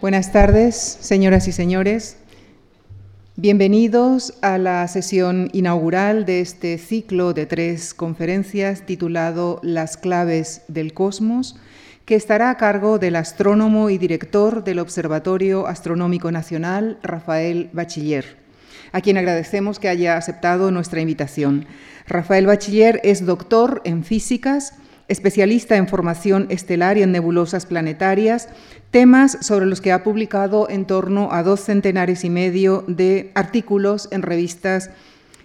Buenas tardes, señoras y señores. Bienvenidos a la sesión inaugural de este ciclo de tres conferencias titulado Las claves del cosmos, que estará a cargo del astrónomo y director del Observatorio Astronómico Nacional, Rafael Bachiller, a quien agradecemos que haya aceptado nuestra invitación. Rafael Bachiller es doctor en físicas, especialista en formación estelar y en nebulosas planetarias, temas sobre los que ha publicado en torno a dos centenares y medio de artículos en revistas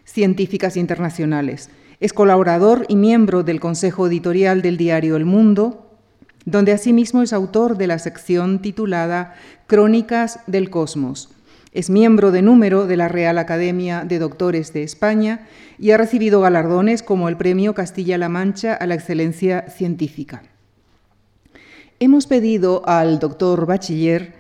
científicas internacionales. Es colaborador y miembro del Consejo Editorial del diario El Mundo, donde asimismo es autor de la sección titulada Crónicas del Cosmos. Es miembro de número de la Real Academia de Doctores de España y ha recibido galardones como el Premio Castilla-La Mancha a la Excelencia Científica. Hemos pedido al doctor Bachiller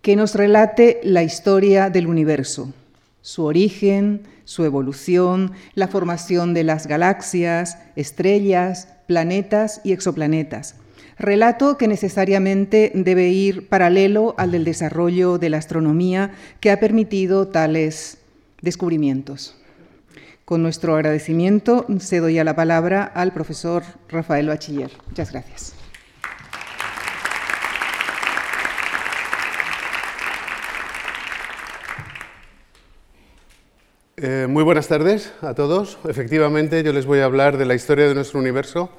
que nos relate la historia del universo, su origen, su evolución, la formación de las galaxias, estrellas, planetas y exoplanetas relato que necesariamente debe ir paralelo al del desarrollo de la astronomía que ha permitido tales descubrimientos. Con nuestro agradecimiento cedo ya la palabra al profesor Rafael Bachiller. Muchas gracias. Eh, muy buenas tardes a todos. Efectivamente, yo les voy a hablar de la historia de nuestro universo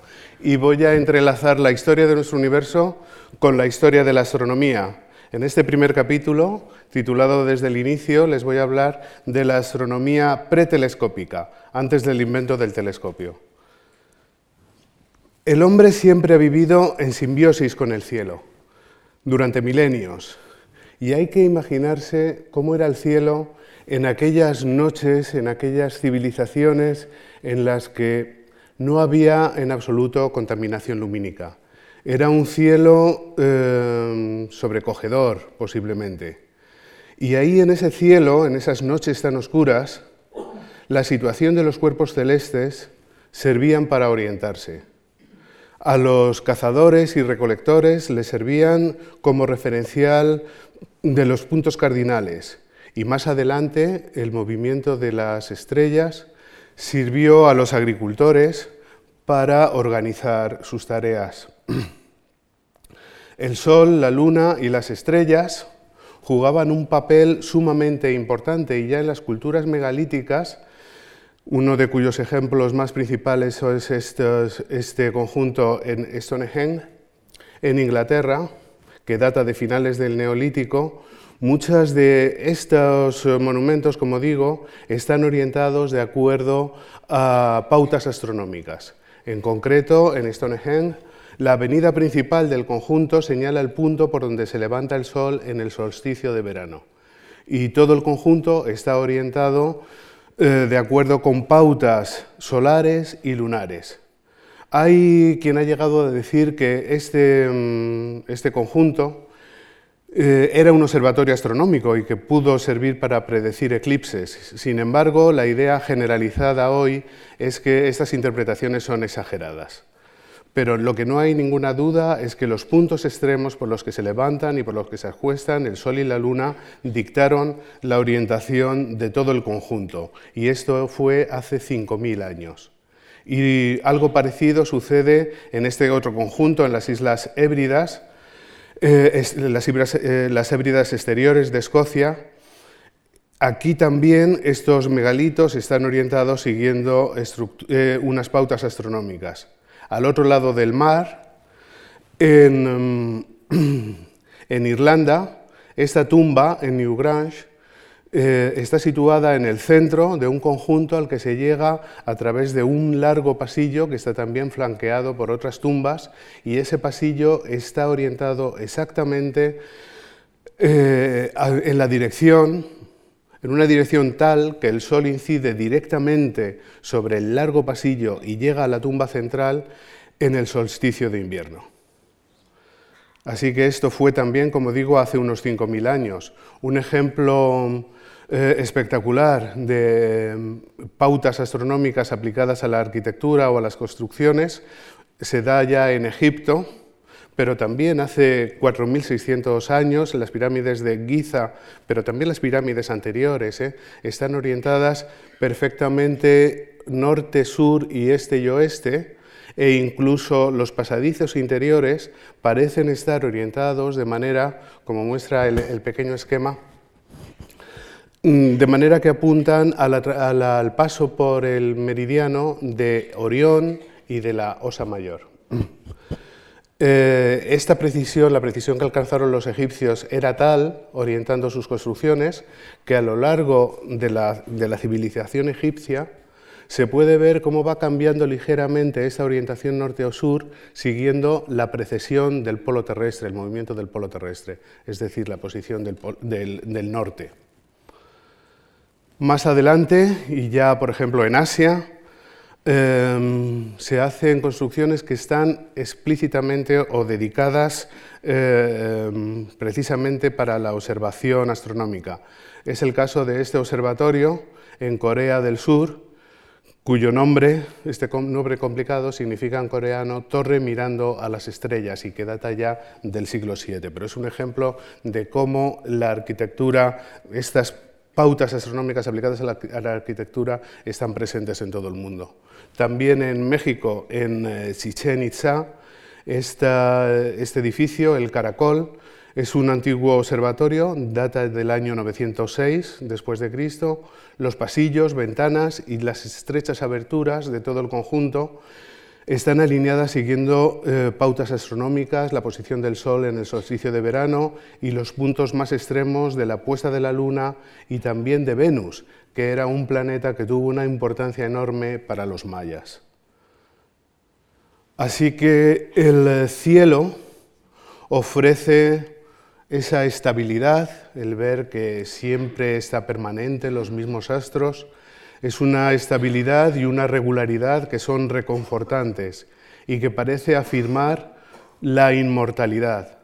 y voy a entrelazar la historia de nuestro universo con la historia de la astronomía. En este primer capítulo, titulado Desde el inicio, les voy a hablar de la astronomía pretelescópica, antes del invento del telescopio. El hombre siempre ha vivido en simbiosis con el cielo, durante milenios, y hay que imaginarse cómo era el cielo en aquellas noches, en aquellas civilizaciones en las que no había en absoluto contaminación lumínica. Era un cielo eh, sobrecogedor, posiblemente. Y ahí en ese cielo, en esas noches tan oscuras, la situación de los cuerpos celestes servían para orientarse. A los cazadores y recolectores les servían como referencial de los puntos cardinales y más adelante el movimiento de las estrellas sirvió a los agricultores para organizar sus tareas. El Sol, la Luna y las estrellas jugaban un papel sumamente importante y ya en las culturas megalíticas, uno de cuyos ejemplos más principales es este, conjunto en Stonehenge, en Inglaterra, que data de finales del Neolítico, Muchos de estos monumentos, como digo, están orientados de acuerdo a pautas astronómicas. En concreto, en Stonehenge, la avenida principal del conjunto señala el punto por donde se levanta el sol en el solsticio de verano. Y todo el conjunto está orientado eh, de acuerdo con pautas solares y lunares. Hay quien ha llegado a decir que este, mm, este conjunto eh, era un observatorio astronómico y que pudo servir para predecir eclipses. Sin embargo, la idea generalizada hoy es que estas interpretaciones son exageradas. Pero lo que no hay ninguna duda es que los puntos extremos por los que se levantan y por los que se acuestan el Sol y la Luna dictaron la orientación de todo el conjunto. Y esto fue hace 5.000 años. Y algo parecido sucede en este otro conjunto, en las Islas Hébridas, eh, las, eh, las hébridas exteriores de Escocia. Aquí también estos megalitos están orientados siguiendo eh, unas pautas astronómicas. Al otro lado del mar, en, en Irlanda, esta tumba en Newgrange eh, está situada en el centro de un conjunto al que se llega a través de un largo pasillo que está también flanqueado por otras tumbas y ese pasillo está orientado exactamente eh, en la dirección, en una dirección tal que el sol incide directamente sobre el largo pasillo y llega a la tumba central en el solsticio de invierno. Así que esto fue también, como digo, hace unos 5.000 años. Un ejemplo eh, espectacular de mm, pautas astronómicas aplicadas a la arquitectura o a las construcciones se da ya en Egipto, pero también hace 4.600 años las pirámides de Giza, pero también las pirámides anteriores, ¿eh? están orientadas perfectamente norte, sur y este y oeste, e incluso los pasadizos interiores parecen estar orientados de manera, como muestra el pequeño esquema, de manera que apuntan al paso por el meridiano de Orión y de la Osa Mayor. Eh, esta precisión, la precisión que alcanzaron los egipcios, era tal, orientando sus construcciones, que a lo largo de la, de la civilización egipcia se puede ver cómo va cambiando ligeramente esta orientación norte o sur, siguiendo la precesión del polo terrestre, el movimiento del polo terrestre, es decir, la posición del norte. Más adelante, y ya por ejemplo en Asia, em, se hacen construcciones que están explícitamente o dedicadas em, precisamente para la observación astronómica. Es el caso de este observatorio en Corea del Sur, cuyo nombre, este nombre complicado, significa en coreano torre mirando a las estrellas y que data ya del siglo VII. Pero es un ejemplo de cómo la arquitectura, estas pautas astronómicas aplicadas a la, arquitectura están presentes en todo el mundo. También en México, en eh, Chichen Itza, este edificio, el Caracol, es un antiguo observatorio, data del año 906 después de Cristo. Los pasillos, ventanas y las estrechas aberturas de todo el conjunto están alineadas siguiendo eh, pautas astronómicas, la posición del Sol en el solsticio de verano y los puntos más extremos de la puesta de la Luna y también de Venus, que era un planeta que tuvo una importancia enorme para los mayas. Así que el cielo ofrece esa estabilidad, el ver que siempre está permanente los mismos astros, es una estabilidad y una regularidad que son reconfortantes y que parece afirmar la inmortalidad.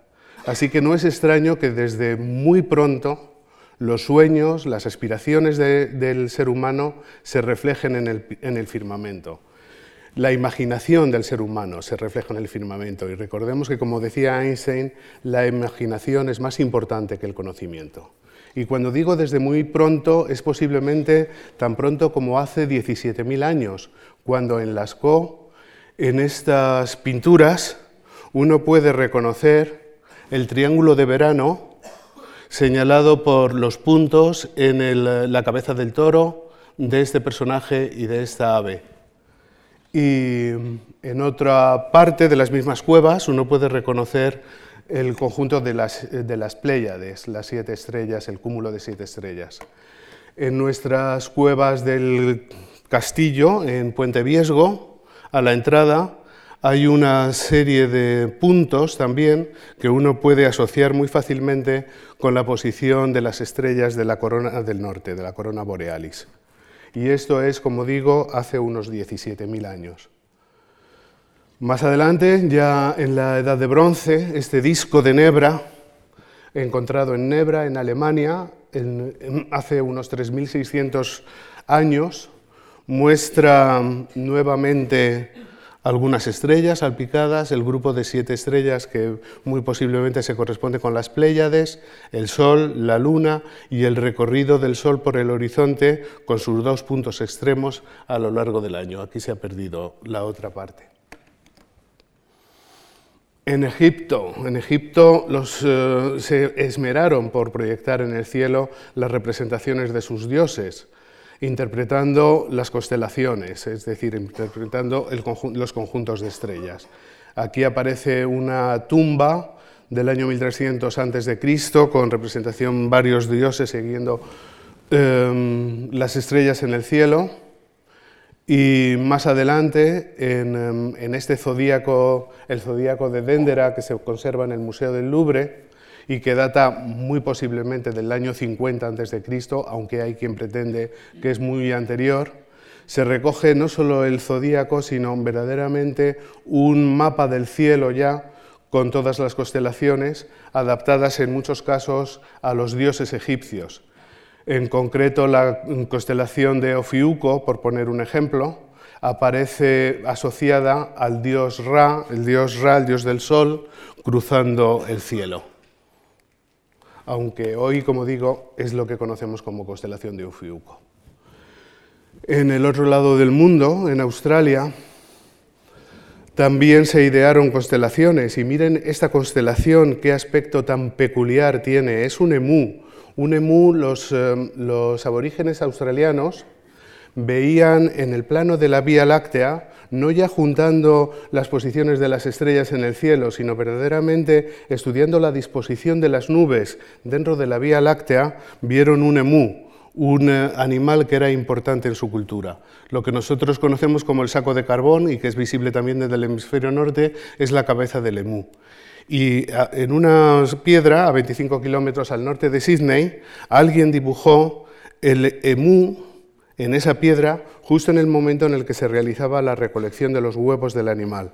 Así que no es extraño que desde muy pronto los sueños, las aspiraciones del ser humano se reflejen en el, en el firmamento. La imaginación del ser humano se refleja en el firmamento y recordemos que, como decía Einstein, la imaginación es más importante que el conocimiento. Y cuando digo desde muy pronto, es posiblemente tan pronto como hace 17.000 años, cuando en Lascaux, en estas pinturas, uno puede reconocer el triángulo de verano señalado por los puntos en la cabeza del toro de este personaje y de esta ave. Y en otra parte de las mismas cuevas uno puede reconocer el conjunto de las, de Pléyades, las siete estrellas, el cúmulo de siete estrellas. En nuestras cuevas del castillo, en Puente Viesgo, a la entrada, hay una serie de puntos también que uno puede asociar muy fácilmente con la posición de las estrellas de la corona del norte, de la corona borealis. Y esto es, como digo, hace unos 17.000 años. Más adelante, ya en la Edad de Bronce, este disco de Nebra, encontrado en Nebra, en Alemania, hace unos 3.600 años, muestra nuevamente algunas estrellas salpicadas, el grupo de siete estrellas que muy posiblemente se corresponde con las Pléyades, el Sol, la Luna y el recorrido del Sol por el horizonte con sus dos puntos extremos a lo largo del año. Aquí se ha perdido la otra parte. En Egipto, en Egipto los, eh, se esmeraron por proyectar en el cielo las representaciones de sus dioses, interpretando las constelaciones, es decir, interpretando los conjuntos de estrellas. Aquí aparece una tumba del año 1300 a.C. con representación varios dioses siguiendo em, las estrellas en el cielo. Y más adelante, em, en, este zodíaco, el zodíaco de Dendera, que se conserva en el Museo del Louvre y que data muy posiblemente del año 50 a.C., aunque hay quien pretende que es muy anterior, se recoge no solo el zodíaco, sino verdaderamente un mapa del cielo ya con todas las constelaciones, adaptadas en muchos casos a los dioses egipcios en concreto la constelación de Ofiuco, por poner un ejemplo, aparece asociada al dios Ra, el dios Ra, el dios del sol, cruzando el cielo. Aunque hoy, como digo, es lo que conocemos como constelación de Ufiuco. En el otro lado del mundo, en Australia, también se idearon constelaciones y miren esta constelación, qué aspecto tan peculiar tiene. Es un emú. Un emú, los, eh, los aborígenes australianos veían en el plano de la Vía Láctea, no ya juntando las posiciones de las estrellas en el cielo, sino verdaderamente estudiando la disposición de las nubes dentro de la Vía Láctea, vieron un emú, un eh, animal que era importante en su cultura. Lo que nosotros conocemos como el saco de carbón y que es visible también desde el hemisferio norte es la cabeza del emú. Y en una piedra a 25 kilómetros al norte de Sydney, alguien dibujó el emú en esa piedra justo en el momento en el que se realizaba la recolección de los huevos del animal.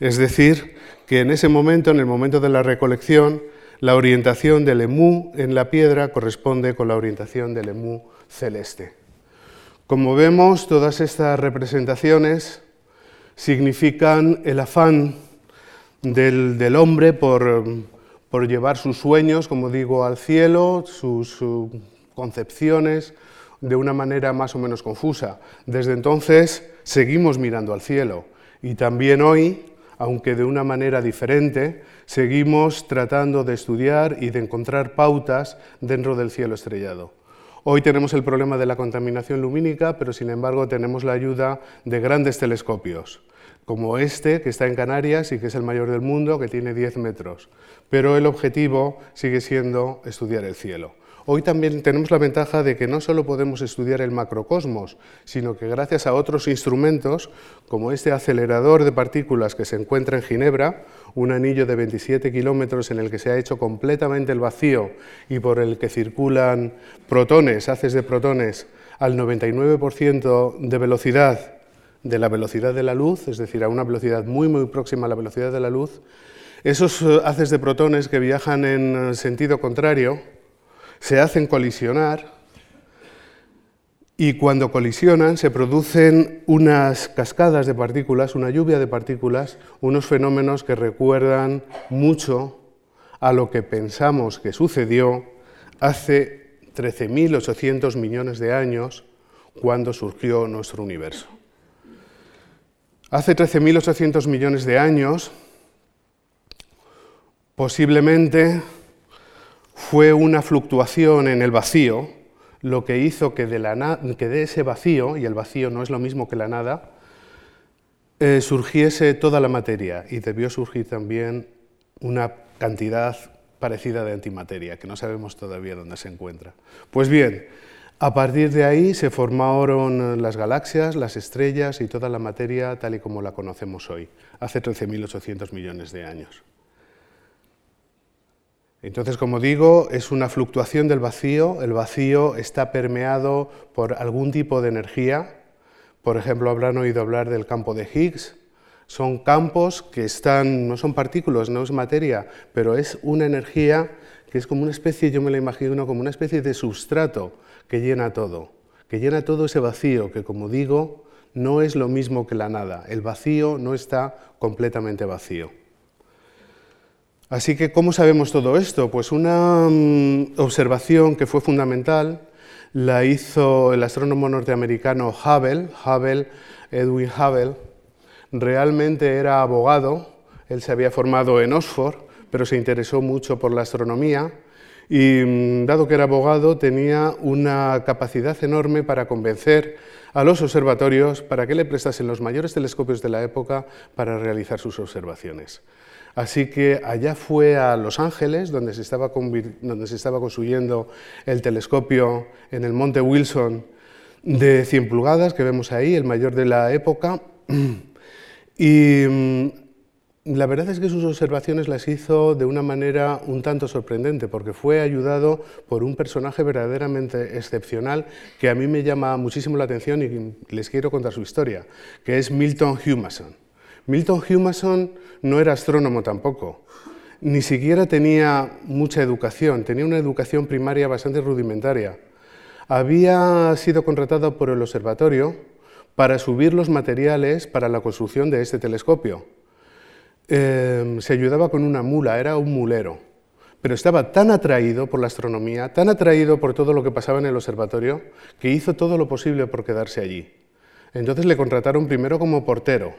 Es decir, que en ese momento, en el momento de la recolección, la orientación del emú en la piedra corresponde con la orientación del emú celeste. Como vemos, todas estas representaciones significan el afán del, hombre por, por, llevar sus sueños, como digo, al cielo, sus concepciones, de una manera más o menos confusa. Desde entonces seguimos mirando al cielo y también hoy, aunque de una manera diferente, seguimos tratando de estudiar y de encontrar pautas dentro del cielo estrellado. Hoy tenemos el problema de la contaminación lumínica, pero sin embargo tenemos la ayuda de grandes telescopios, como este que está en Canarias y que es el mayor del mundo, que tiene 10 metros. Pero el objetivo sigue siendo estudiar el cielo. Hoy también tenemos la ventaja de que no solo podemos estudiar el macrocosmos, sino que gracias a otros instrumentos, como este acelerador de partículas que se encuentra en Ginebra, un anillo de 27 kilómetros en el que se ha hecho completamente el vacío y por el que circulan protones, haces de protones, al 99% de velocidad de la velocidad de la luz, es decir, a una velocidad muy muy próxima a la velocidad de la luz, esos eh, haces de protones que viajan en eh, sentido contrario, se hacen colisionar y cuando colisionan se producen unas cascadas de partículas, una lluvia de partículas, unos fenómenos que recuerdan mucho a lo que pensamos que sucedió hace 13.800 millones de años cuando surgió nuestro universo. Hace 13.800 millones de años, posiblemente fue una fluctuación en el vacío lo que hizo que de, ese vacío, y el vacío no es lo mismo que la nada, eh, surgiese toda la materia y debió surgir también una cantidad parecida de antimateria, que no sabemos todavía dónde se encuentra. Pues bien, a partir de ahí se formaron las galaxias, las estrellas y toda la materia tal y como la conocemos hoy, hace 13.800 millones de años. Entonces, como digo, es una fluctuación del vacío. El vacío está permeado por algún tipo de energía. Por ejemplo, habrán oído hablar del campo de Higgs. Son campos que están, no son partículas, no es materia, pero es una energía que es como una especie, yo me la imagino como una especie de sustrato que llena todo, que llena todo ese vacío, que como digo, no es lo mismo que la nada. El vacío no está completamente vacío. Así que, ¿cómo sabemos todo esto? Pues una mm, observación que fue fundamental la hizo el astrónomo norteamericano Hubble, Hubble, Edwin Hubble. Realmente era abogado, él se había formado en Oxford, pero se interesó mucho por la astronomía y, mm, dado que era abogado, tenía una capacidad enorme para convencer a los observatorios para que le prestasen los mayores telescopios de la época para realizar sus observaciones. Así que allá fue a Los Ángeles, donde se, estaba construyendo el telescopio en el Monte Wilson de 100 pulgadas, que vemos ahí, el mayor de la época. Y mm, la verdad es que sus observaciones las hizo de una manera un tanto sorprendente, porque fue ayudado por un personaje verdaderamente excepcional que a mí me llama muchísimo la atención y les quiero contar su historia, que es Milton Humason. Milton Humason no era astrónomo tampoco, ni siquiera tenía mucha educación, tenía una educación primaria bastante rudimentaria. Había sido contratado por el observatorio para subir los materiales para la construcción de este telescopio. Em, se ayudaba con una mula, era un mulero, pero estaba tan atraído por la astronomía, tan atraído por todo lo que pasaba en el observatorio, que hizo todo lo posible por quedarse allí. Entonces le contrataron primero como portero,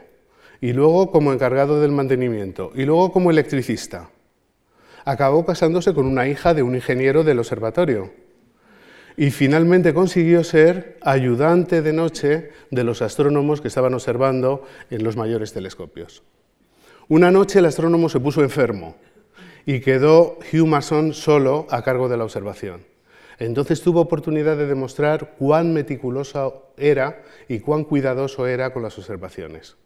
y luego como encargado del mantenimiento, y luego como electricista. Acabó casándose con una hija de un ingeniero del observatorio, y finalmente consiguió ser ayudante de noche de los astrónomos que estaban observando en los mayores telescopios. Una noche el astrónomo se puso enfermo y quedó Hugh Mason solo a cargo de la observación. Entonces tuvo oportunidad de demostrar cuán meticuloso era y cuán cuidadoso era con las observaciones.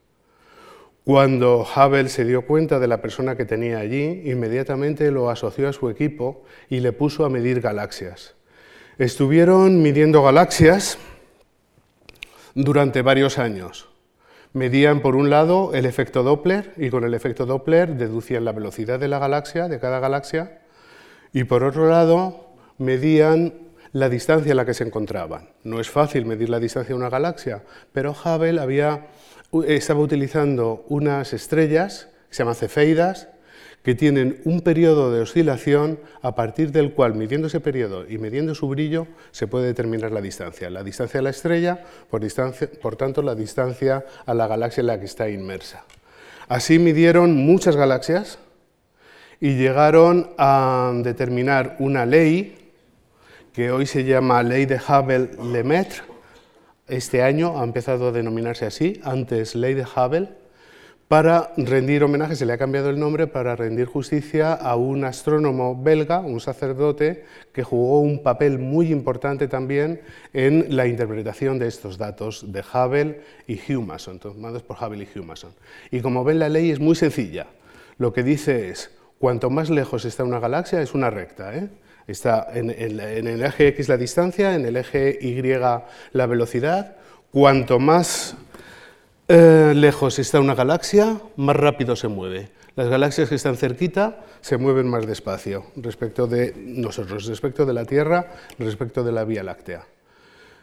Cuando Hubble se dio cuenta de la persona que tenía allí, inmediatamente lo asoció a su equipo y le puso a medir galaxias. Estuvieron midiendo galaxias durante varios años. Medían por un lado el efecto Doppler y con el efecto Doppler deducían la velocidad de la galaxia, de cada galaxia, y por otro lado medían la distancia en la que se encontraban. No es fácil medir la distancia de una galaxia, pero Hubble había, estaba utilizando unas estrellas que se llaman cefeidas, que tienen un periodo de oscilación a partir del cual, midiendo ese periodo y midiendo su brillo, se puede determinar la distancia. La distancia a la estrella, por, por tanto, la distancia a la galaxia en la que está inmersa. Así midieron muchas galaxias y llegaron a determinar una ley que hoy se llama Ley de Hubble-Lemaitre. Este año ha empezado a denominarse así, antes Ley de Hubble, para rendir homenaje, se le ha cambiado el nombre para rendir justicia a un astrónomo belga, un sacerdote, que jugó un papel muy importante también en la interpretación de estos datos de Hubble y Hugh Mason, tomados por Hubble y Hugh Mason. Y como ven, la ley es muy sencilla. Lo que dice es, cuanto más lejos está una galaxia, es una recta. ¿eh? Está en, en el eje X la distancia, en el eje Y la velocidad. Cuanto más eh, lejos está una galaxia, más rápido se mueve. Las galaxias que están cerquita se mueven más despacio respecto de nosotros, respecto de la Tierra, respecto de la Vía Láctea.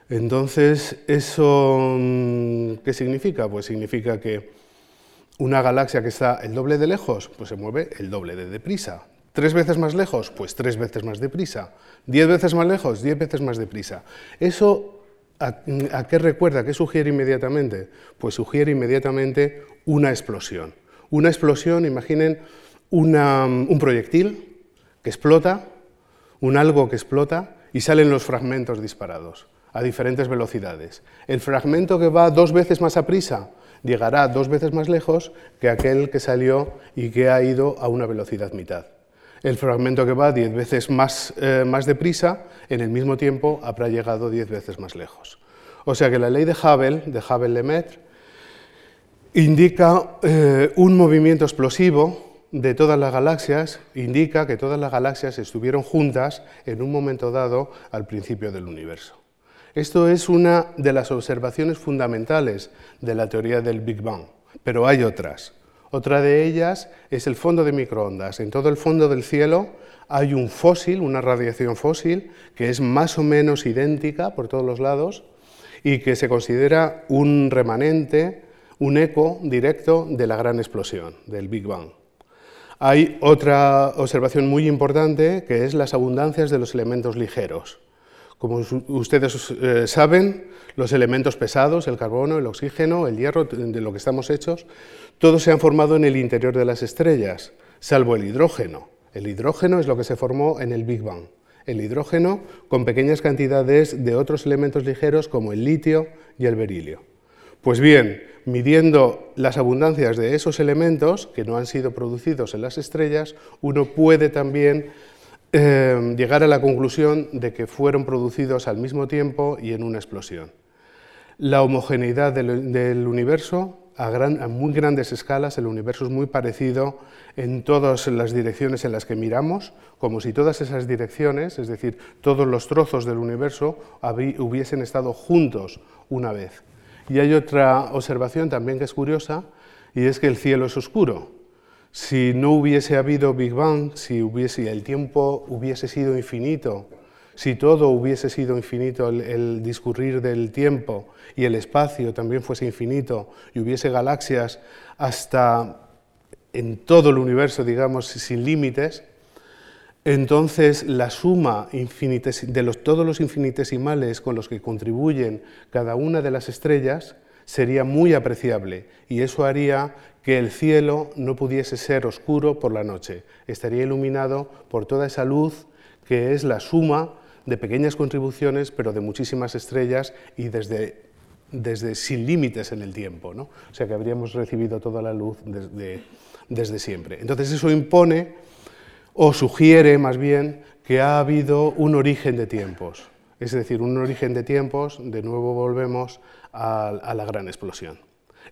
Entonces, ¿eso mm, qué significa? Pues significa que una galaxia que está el doble de lejos, pues se mueve el doble de deprisa. ¿Tres veces más lejos? Pues tres veces más deprisa. ¿Diez veces más lejos? Diez veces más deprisa. Eso ¿A, qué recuerda? ¿Qué sugiere inmediatamente? Pues sugiere inmediatamente una explosión. Una explosión, imaginen un proyectil que explota, un algo que explota y salen los fragmentos disparados a diferentes velocidades. El fragmento que va dos veces más a prisa llegará dos veces más lejos que aquel que salió y que ha ido a una velocidad mitad el fragmento que va 10 veces más, eh, más deprisa, en el mismo tiempo habrá llegado 10 veces más lejos. O sea que la ley de Hubble, de Hubble-Lemaitre, indica eh, un movimiento explosivo de todas las galaxias, indica que todas las galaxias estuvieron juntas en un momento dado al principio del universo. Esto es una de las observaciones fundamentales de la teoría del Big Bang, pero hay otras. Otra de ellas es el fondo de microondas. En todo el fondo del cielo hay un fósil, una radiación fósil, que es más o menos idéntica por todos los lados y que se considera un remanente, un eco directo de la gran explosión, del Big Bang. Hay otra observación muy importante que es las abundancias de los elementos ligeros. Como ustedes eh, saben, los elementos pesados, el carbono, el oxígeno, el hierro, de lo que estamos hechos, todos se han formado en el interior de las estrellas, salvo el hidrógeno. El hidrógeno es lo que se formó en el Big Bang. El hidrógeno con pequeñas cantidades de otros elementos ligeros como el litio y el berilio. Pues bien, midiendo las abundancias de esos elementos que no han sido producidos en las estrellas, uno puede también eh, llegar a la conclusión de que fueron producidos al mismo tiempo y en una explosión. La homogeneidad del universo a, muy grandes escalas el universo es muy parecido en todas las direcciones en las que miramos, como si todas esas direcciones, es decir, todos los trozos del universo, hubiesen estado juntos una vez. Y hay otra observación también que es curiosa, y es que el cielo es oscuro. Si no hubiese habido Big Bang, si hubiese, el tiempo hubiese sido infinito, si todo hubiese sido infinito, el, discurrir del tiempo y el espacio también fuese infinito y hubiese galaxias hasta en todo el universo, digamos, sin límites, entonces la suma de todos los infinitesimales con los que contribuyen cada una de las estrellas sería muy apreciable y eso haría que el cielo no pudiese ser oscuro por la noche, estaría iluminado por toda esa luz que es la suma de pequeñas contribuciones, pero de muchísimas estrellas y desde, desde sin límites en el tiempo. ¿no? O sea que habríamos recibido toda la luz desde, desde siempre. Entonces eso impone o sugiere más bien que ha habido un origen de tiempos. Es decir, un origen de tiempos, de nuevo volvemos a, la gran explosión.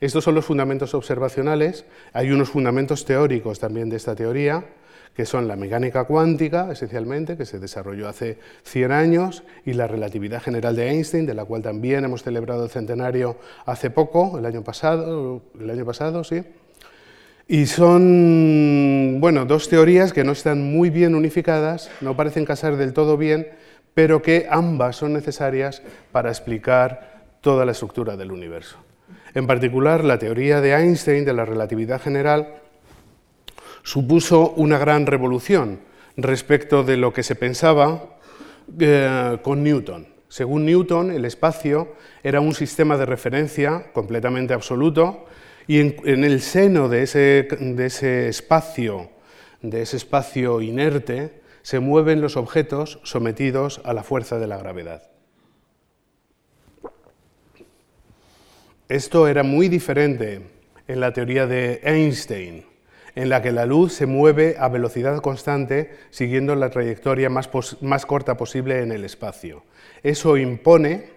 Estos son los fundamentos observacionales. Hay unos fundamentos teóricos también de esta teoría, que son la mecánica cuántica, esencialmente, que se desarrolló hace 100 años, y la relatividad general de Einstein, de la cual también hemos celebrado el centenario hace poco, el año pasado, el año pasado, sí. Y son, bueno, dos teorías que no están muy bien unificadas, no parecen casar del todo bien, pero que ambas son necesarias para explicar toda la estructura del universo. En particular, la teoría de Einstein de la relatividad general supuso una gran revolución respecto de lo que se pensaba eh, con Newton. Según Newton, el espacio era un sistema de referencia completamente absoluto y en, el seno de ese, de ese espacio, de ese espacio inerte, se mueven los objetos sometidos a la fuerza de la gravedad. Esto era muy diferente en la teoría de Einstein, en la que la luz se mueve a velocidad constante siguiendo la trayectoria más, corta posible en el espacio. Eso impone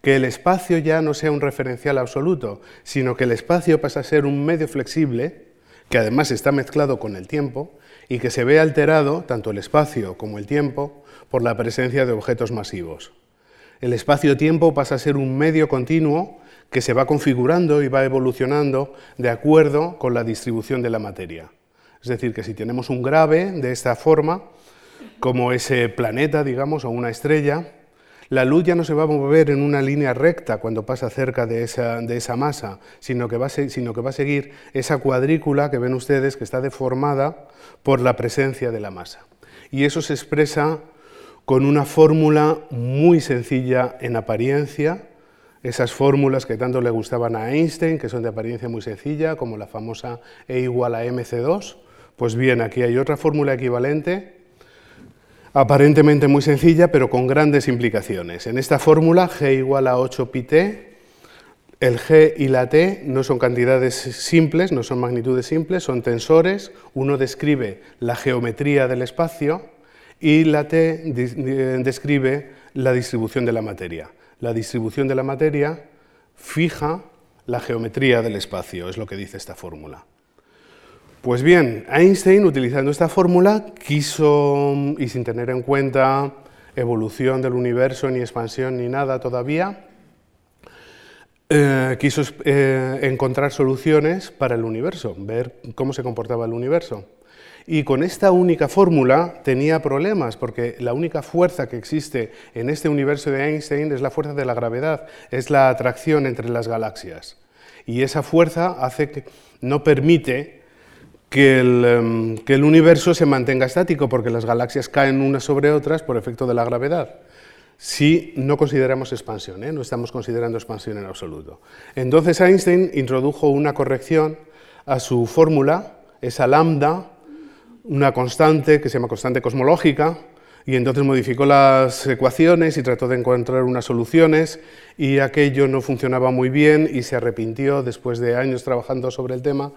que el espacio ya no sea un referencial absoluto, sino que el espacio pasa a ser un medio flexible, que además está mezclado con el tiempo, y que se ve alterado, tanto el espacio como el tiempo, por la presencia de objetos masivos. El espacio-tiempo pasa a ser un medio continuo que se va configurando y va evolucionando de acuerdo con la distribución de la materia. Es decir, que si tenemos un grave de esta forma, como ese planeta, digamos, o una estrella, la luz ya no se va a mover en una línea recta cuando pasa cerca de esa, de esa masa, sino que, va a, sino que va a seguir esa cuadrícula que ven ustedes que está deformada por la presencia de la masa. Y eso se expresa con una fórmula muy sencilla en apariencia, esas fórmulas que tanto le gustaban a Einstein, que son de apariencia muy sencilla, como la famosa E igual a mc2. Pues bien, aquí hay otra fórmula equivalente, aparentemente muy sencilla, pero con grandes implicaciones. En esta fórmula, G igual a 8πt, el G y la T no son cantidades simples, no son magnitudes simples, son tensores. Uno describe la geometría del espacio y la T describe la distribución de la materia la distribución de la materia fija la geometría del espacio, es lo que dice esta fórmula. Pues bien, Einstein, utilizando esta fórmula, quiso, y sin tener en cuenta evolución del universo, ni expansión, ni nada todavía, eh, quiso eh, encontrar soluciones para el universo, ver cómo se comportaba el universo. Y con esta única fórmula tenía problemas, porque la única fuerza que existe en este universo de Einstein es la fuerza de la gravedad, es la atracción entre las galaxias. Y esa fuerza hace que no permite que el, em, que el universo se mantenga estático, porque las galaxias caen unas sobre otras por efecto de la gravedad si no consideramos expansión, ¿eh? no estamos considerando expansión en absoluto. Entonces Einstein introdujo una corrección a su fórmula, esa lambda, una constante que se llama constante cosmológica, y entonces modificó las ecuaciones y trató de encontrar unas soluciones y aquello no funcionaba muy bien y se arrepintió después de años trabajando sobre el tema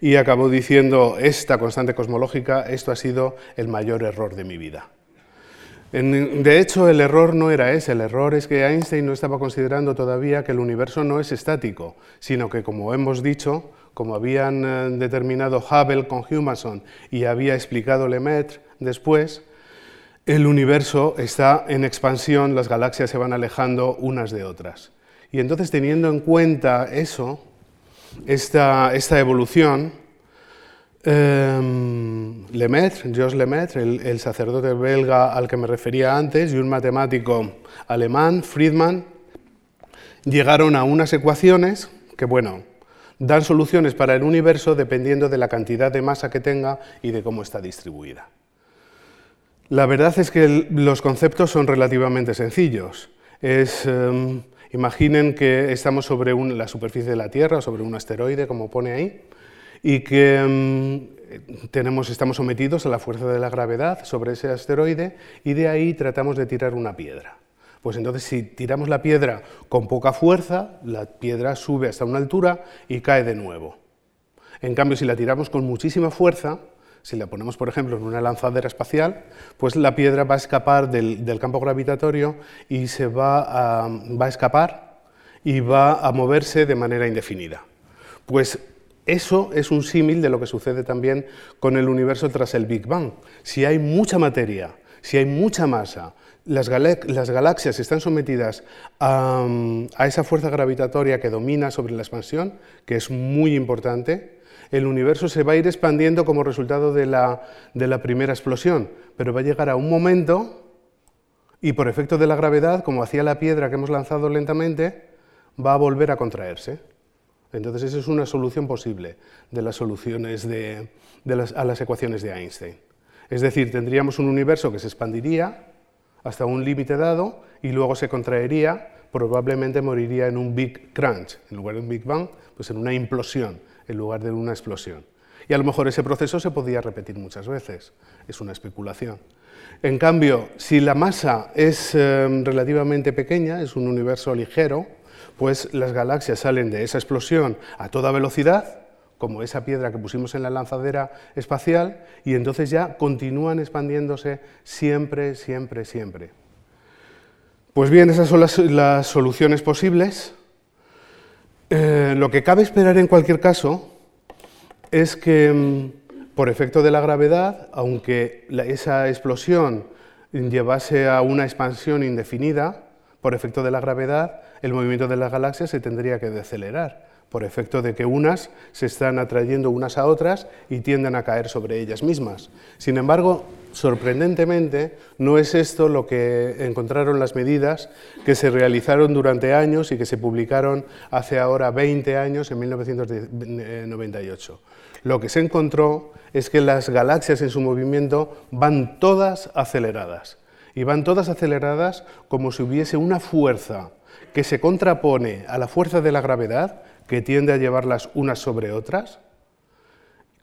y acabó diciendo, esta constante cosmológica, esto ha sido el mayor error de mi vida. de hecho, el error no era ese, el error es que Einstein no estaba considerando todavía que el universo no es estático, sino que, como hemos dicho, como habían eh, determinado Hubble con Humason y había explicado Lemaitre después, el universo está en expansión, las galaxias se van alejando unas de otras. Y entonces, teniendo en cuenta eso, esta, esta evolución, Eh, Lemaitre, Georges Lemaitre, el, sacerdote belga al que me refería antes, y un matemático alemán, Friedman, llegaron a unas ecuaciones que, bueno, dan soluciones para el universo dependiendo de la cantidad de masa que tenga y de cómo está distribuida. La verdad es que los conceptos son relativamente sencillos. Em, imaginen que estamos sobre la superficie de la Tierra, sobre un asteroide, como pone ahí, y que em, tenemos, estamos sometidos a la fuerza de la gravedad sobre ese asteroide y de ahí tratamos de tirar una piedra. Pues entonces si tiramos la piedra con poca fuerza, la piedra sube hasta una altura y cae de nuevo. En cambio, si la tiramos con muchísima fuerza, si la ponemos, por ejemplo, en una lanzadera espacial, pues la piedra va a escapar del, campo gravitatorio y se va a, escapar y va a moverse de manera indefinida. Pues eso es un símil de lo que sucede también con el universo tras el Big Bang. Si hay mucha materia, si hay mucha masa, las, galaxias están sometidas a, esa fuerza gravitatoria que domina sobre la expansión, que es muy importante, el universo se va a ir expandiendo como resultado de la, primera explosión, pero va a llegar a un momento y por efecto de la gravedad, como hacía la piedra que hemos lanzado lentamente, va a volver a contraerse. Entonces esa es una solución posible de las soluciones a las ecuaciones de Einstein. Es decir, tendríamos un universo que se expandiría hasta un límite dado y luego se contraería, probablemente moriría en un Big Crunch, en lugar de un Big Bang, pues en una implosión en lugar de una explosión. Y a lo mejor ese proceso se podía repetir muchas veces, es una especulación. En cambio, si la masa es em, relativamente pequeña, es un universo ligero, pues las galaxias salen de esa explosión a toda velocidad, como esa piedra que pusimos en la lanzadera espacial, y entonces ya continúan expandiéndose siempre, siempre, siempre. Pues bien, esas son las soluciones posibles. Eh, lo que cabe esperar en cualquier caso es que, mm, por efecto de la gravedad, aunque esa explosión llevase a una expansión indefinida, por efecto de la gravedad, el movimiento de las galaxias se tendría que decelerar por efecto de que unas se están atrayendo unas a otras y tienden a caer sobre ellas mismas. Sin embargo, sorprendentemente, no es esto lo que encontraron las medidas que se realizaron durante años y que se publicaron hace ahora 20 años, en 1998. Lo que se encontró es que las galaxias en su movimiento van todas aceleradas. Y van todas aceleradas como si hubiese una fuerza que se contrapone a la fuerza de la gravedad que tiende a llevarlas unas sobre otras,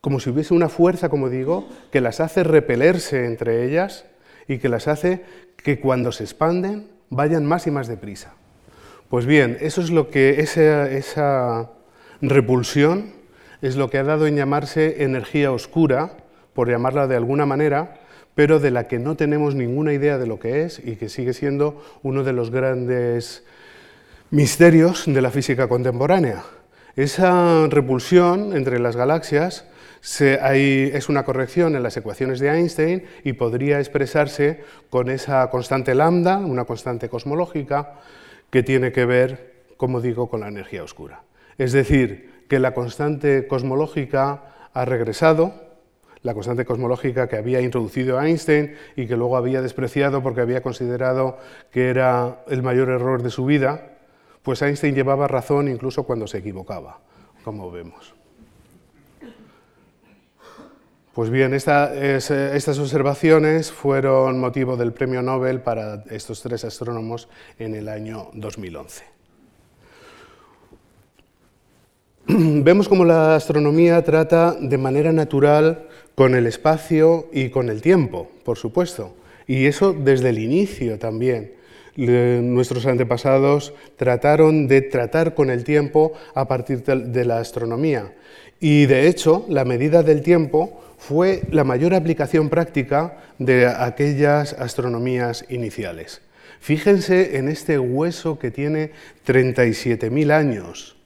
como si hubiese una fuerza, como digo, que las hace repelerse entre ellas y que las hace que cuando se expanden vayan más y más deprisa. Pues bien, eso es lo que esa, esa repulsión es lo que ha dado en llamarse energía oscura, por llamarla de alguna manera, pero de la que no tenemos ninguna idea de lo que es y que sigue siendo uno de los grandes misterios de la física contemporánea. Esa repulsión entre las galaxias es una corrección en las ecuaciones de Einstein y podría expresarse con esa constante lambda, una constante cosmológica, que tiene que ver, como digo, con la energía oscura. Es decir, que la constante cosmológica ha regresado, la constante cosmológica que había introducido Einstein y que luego había despreciado porque había considerado que era el mayor error de su vida, pues Einstein llevaba razón incluso cuando se equivocaba, como vemos. Pues bien, estas observaciones fueron motivo del premio Nobel para estos tres astrónomos en el año 2011. Vemos cómo la astronomía trata de manera natural con el espacio y con el tiempo, por supuesto, y eso desde el inicio también nuestros antepasados trataron de tratar con el tiempo a partir de la astronomía. Y de hecho, la medida del tiempo fue la mayor aplicación práctica de aquellas astronomías iniciales. Fíjense en este hueso que tiene 37.000 años.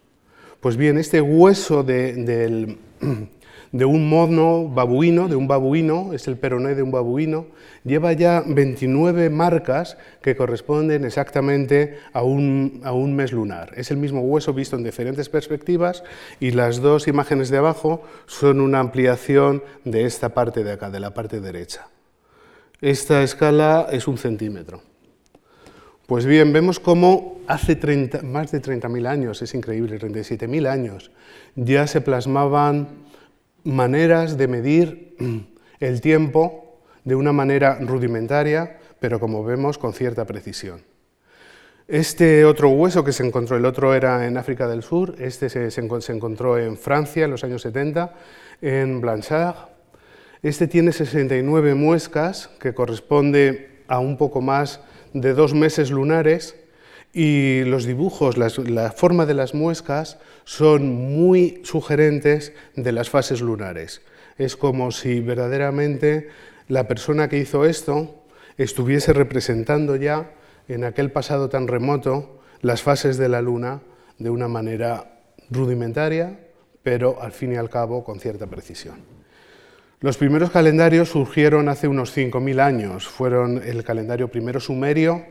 Pues bien, este hueso del, de un mono babuino, de un babuino, es el peroné de un babuino, lleva ya 29 marcas que corresponden exactamente a un, a un mes lunar. Es el mismo hueso visto en diferentes perspectivas y las dos imágenes de abajo son una ampliación de esta parte de acá, de la parte derecha. Esta escala es un centímetro. Pues bien, vemos cómo hace más de 30.000 años, es increíble, 37.000 años, ya se plasmaban maneras de medir el tiempo de una manera rudimentaria, pero como vemos con cierta precisión. Este otro hueso que se encontró, el otro era en África del Sur, este se, se encontró en Francia en los años 70, en Blanchard. Este tiene 69 muescas, que corresponde a un poco más de dos meses lunares y los dibujos, la forma de las muescas son muy sugerentes de las fases lunares. Es como si verdaderamente la persona que hizo esto estuviese representando ya en aquel pasado tan remoto las fases de la luna de una manera rudimentaria, pero al fin y al cabo con cierta precisión. Los primeros calendarios surgieron hace unos 5.000 años. Fueron el calendario primero sumerio,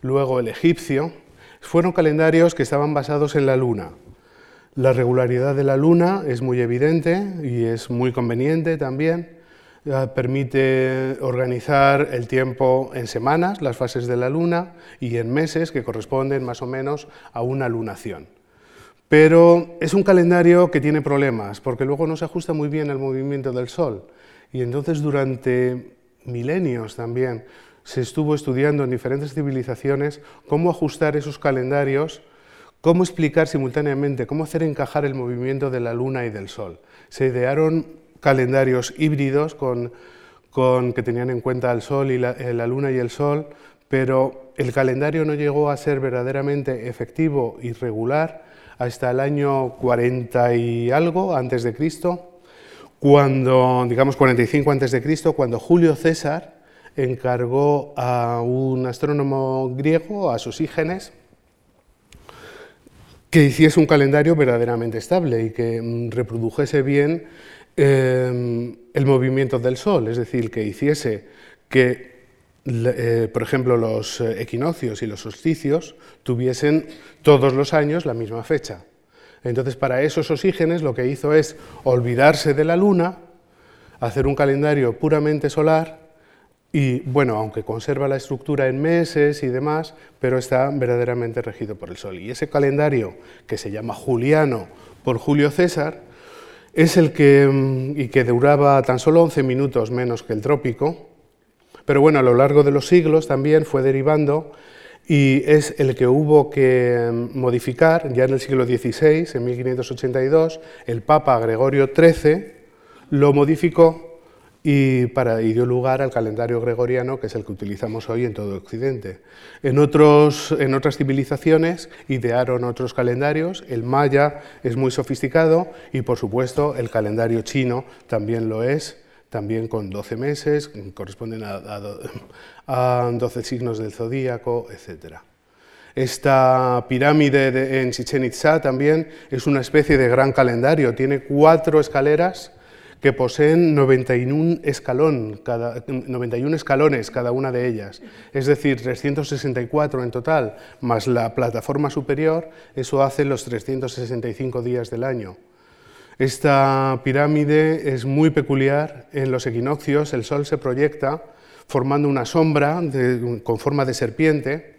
luego el egipcio. Fueron calendarios que estaban basados en la luna. La regularidad de la luna es muy evidente y es muy conveniente también. Permite organizar el tiempo en semanas, las fases de la luna, y en meses que corresponden más o menos a una lunación. Pero es un calendario que tiene problemas, porque luego no se ajusta muy bien al movimiento del Sol. Y entonces durante milenios también se estuvo estudiando en diferentes civilizaciones cómo ajustar esos calendarios, cómo explicar simultáneamente, cómo hacer encajar el movimiento de la Luna y del Sol. Se idearon calendarios híbridos con, que tenían en cuenta el Sol y la, eh, la Luna y el Sol, pero el calendario no llegó a ser verdaderamente efectivo y regular hasta el año 40 y algo antes de Cristo, cuando, digamos 45 antes de Cristo, cuando Julio César encargó a un astrónomo griego, a Sosígenes, que hiciese un calendario verdaderamente estable y que mm, reprodujese bien em, el movimiento del Sol, es decir, que hiciese que eh, por ejemplo, los eh, equinoccios y los solsticios tuviesen todos los años la misma fecha. Entonces, para esos oxígenes lo que hizo es olvidarse de la Luna, hacer un calendario puramente solar y, bueno, aunque conserva la estructura en meses y demás, pero está verdaderamente regido por el Sol. Y ese calendario, que se llama Juliano por Julio César, es el que, mm, y que duraba tan solo 11 minutos menos que el trópico, pero bueno, a lo largo de los siglos también fue derivando y es el que hubo que mm, modificar ya en el siglo XVI, en 1582, el Papa Gregorio XIII lo modificó y, para, dio lugar al calendario gregoriano, que es el que utilizamos hoy en todo Occidente. En, otros, en otras civilizaciones idearon otros calendarios, el maya es muy sofisticado y, por supuesto, el calendario chino también lo es, también con 12 meses, corresponden a, 12 signos del zodíaco, etc. Esta pirámide en Chichen Itza también es una especie de gran calendario, tiene cuatro escaleras que poseen 91, escalón, cada, 91 escalones cada una de ellas, es decir, 364 en total, más la plataforma superior, eso hace los 365 días del año. Esta pirámide es muy peculiar. En los equinoccios el Sol se proyecta formando una sombra con forma de serpiente.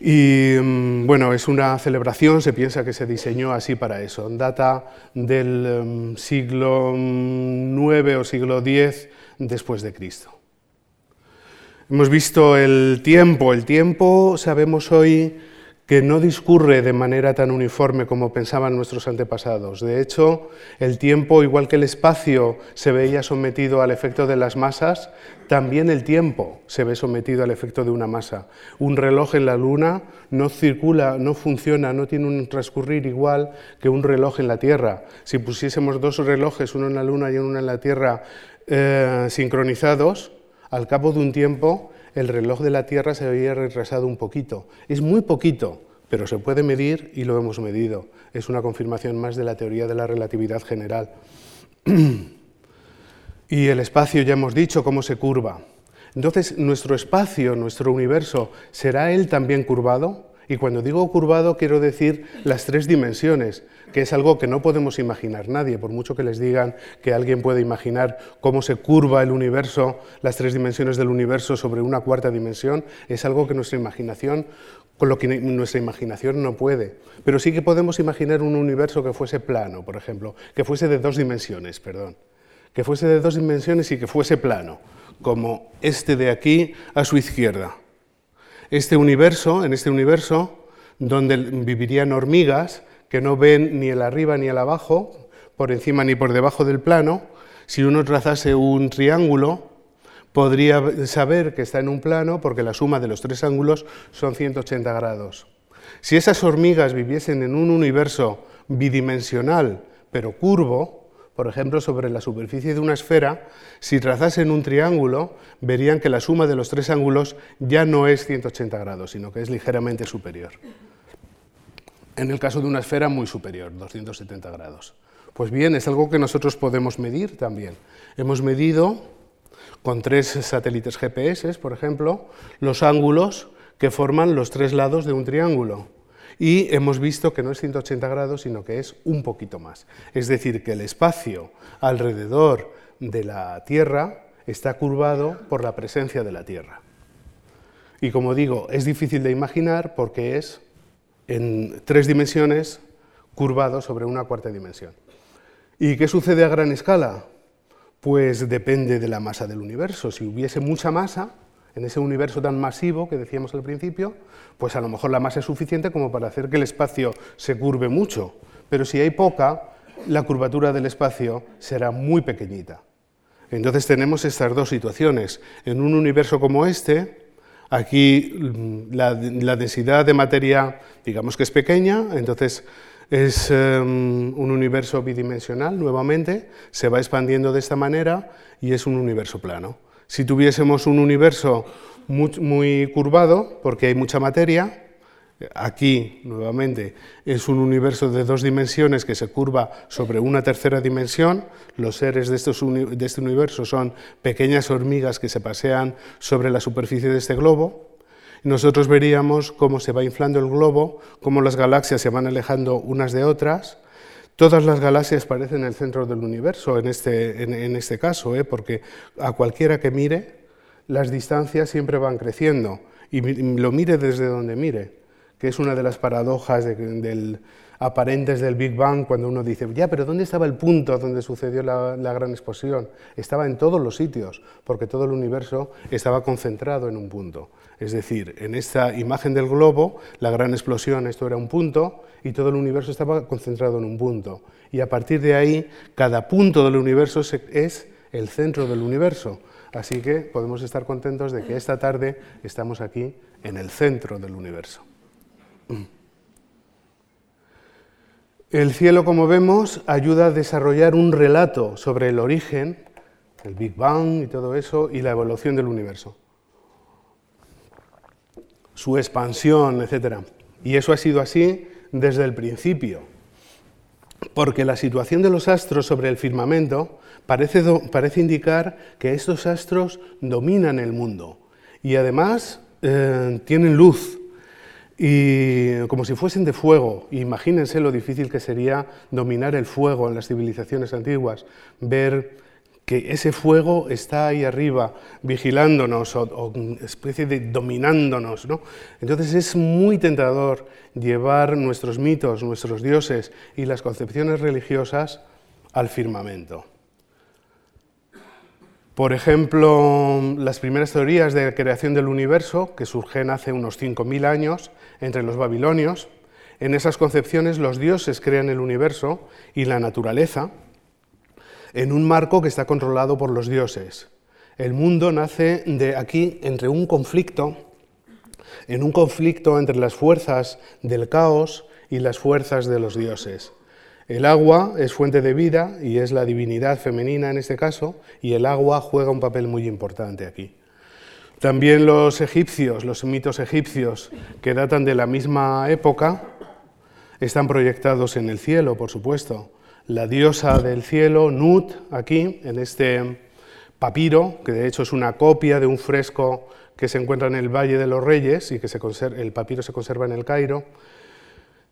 Y mm, bueno, es una celebración, se piensa que se diseñó así para eso. Data del mm, siglo IX o siglo X después de Cristo. Hemos visto el tiempo. El tiempo, sabemos hoy, que no discurre de manera tan uniforme como pensaban nuestros antepasados. De hecho, el tiempo, igual que el espacio, se veía sometido al efecto de las masas, también el tiempo se ve sometido al efecto de una masa. Un reloj en la Luna no circula, no funciona, no tiene un transcurrir igual que un reloj en la Tierra. Si pusiésemos dos relojes, uno en la Luna y uno en la Tierra, eh, sincronizados, al cabo de un tiempo el reloj de la Tierra se había retrasado un poquito. Es muy poquito, pero se puede medir y lo hemos medido. Es una confirmación más de la teoría de la relatividad general. y el espacio ya hemos dicho cómo se curva. Entonces, nuestro espacio, nuestro universo, ¿será él también curvado? Y cuando digo curvado quiero decir las tres dimensiones, que es algo que no podemos imaginar nadie, por mucho que les digan que alguien puede imaginar cómo se curva el universo, las tres dimensiones del universo sobre una cuarta dimensión, es algo que nuestra imaginación, con lo que nuestra imaginación no puede. Pero sí que podemos imaginar un universo que fuese plano, por ejemplo, que fuese de dos dimensiones, perdón, que fuese de dos dimensiones y que fuese plano, como este de aquí a su izquierda este universo, en este universo, donde vivirían hormigas que no ven ni el arriba ni el abajo, por encima ni por debajo del plano, si uno trazase un triángulo, podría saber que está en un plano porque la suma de los tres ángulos son 180 grados. Si esas hormigas viviesen en un universo bidimensional, pero curvo, por ejemplo, sobre la superficie de una esfera, si trazasen un triángulo, verían que la suma de los tres ángulos ya no es 180 grados, sino que es ligeramente superior. En el caso de una esfera, muy superior, 270 grados. Pues bien, es algo que nosotros podemos medir también. Hemos medido con tres satélites GPS, por ejemplo, los ángulos que forman los tres lados de un triángulo y hemos visto que no es 180 grados, sino que es un poquito más. Es decir, que el espacio alrededor de la Tierra está curvado por la presencia de la Tierra. Y como digo, es difícil de imaginar porque es en tres dimensiones curvado sobre una cuarta dimensión. ¿Y qué sucede a gran escala? Pues depende de la masa del universo. Si hubiese mucha masa, en ese universo tan masivo que decíamos al principio, pues a lo mejor la masa es suficiente como para hacer que el espacio se curve mucho, pero si hay poca, la curvatura del espacio será muy pequeñita. Entonces tenemos estas dos situaciones. En un universo como este, aquí mm, la, densidad de materia, digamos que es pequeña, entonces es em, un universo bidimensional nuevamente, se va expandiendo de esta manera y es un universo plano. Si tuviésemos un universo muy, curvado, porque hay mucha materia, Aquí, nuevamente, es un universo de dos dimensiones que se curva sobre una tercera dimensión. Los seres de, de, este universo son pequeñas hormigas que se pasean sobre la superficie de este globo. Nosotros veríamos cómo se va inflando el globo, cómo las galaxias se van alejando unas de otras, Todas las galaxias parecen el centro del universo en este, en, este caso, ¿eh? porque a cualquiera que mire, las distancias siempre van creciendo, y lo mire desde donde mire, que es una de las paradojas del, aparentes del Big Bang, cuando uno dice, ya, pero ¿dónde estaba el punto donde sucedió la gran explosión? Estaba en todos los sitios, porque todo el universo estaba concentrado en un punto. Es decir, en esta imagen del globo, la gran explosión, esto era un punto, y todo el universo estaba concentrado en un punto. Y a partir de ahí, cada punto del universo es el centro del universo. Así que podemos estar contentos de que esta tarde estamos aquí en el centro del universo. El cielo, como vemos, ayuda a desarrollar un relato sobre el origen, el Big Bang y todo eso, y la evolución del universo su expansión, etc. Y eso ha sido así desde el principio, porque la situación de los astros sobre el firmamento parece, parece indicar que estos astros dominan el mundo y además eh, tienen luz, y como si fuesen de fuego. Imagínense lo difícil que sería dominar el fuego en las civilizaciones antiguas, ver que ese fuego está ahí arriba vigilándonos o, especie de dominándonos. ¿no? Entonces es muy tentador llevar nuestros mitos, nuestros dioses y las concepciones religiosas al firmamento. Por ejemplo, las primeras teorías de creación del universo, que surgen hace unos 5.000 años entre los babilonios, en esas concepciones los dioses crean el universo y la naturaleza, en un marco que está controlado por los dioses. El mundo nace de aquí entre un conflicto, en un conflicto entre las fuerzas del caos y las fuerzas de los dioses. El agua es fuente de vida y es la divinidad femenina en este caso, y el agua juega un papel muy importante aquí. También los egipcios, los mitos egipcios que datan de la misma época, están proyectados en el cielo, por supuesto la diosa del cielo, Nut, aquí, en este papiro, que de hecho es una copia de un fresco que se encuentra en el Valle de los Reyes y que se el papiro se conserva en el Cairo.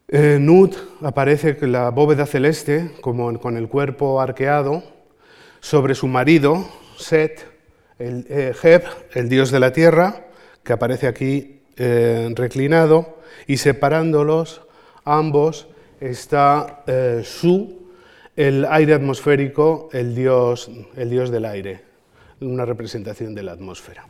Eh, Nut aparece la bóveda celeste, con el cuerpo arqueado, sobre su marido, Set, el, eh, el dios de la tierra, que aparece aquí eh, reclinado, y separándolos ambos está eh, Su, el aire atmosférico, el dios, el dios del aire, una representación de la atmósfera.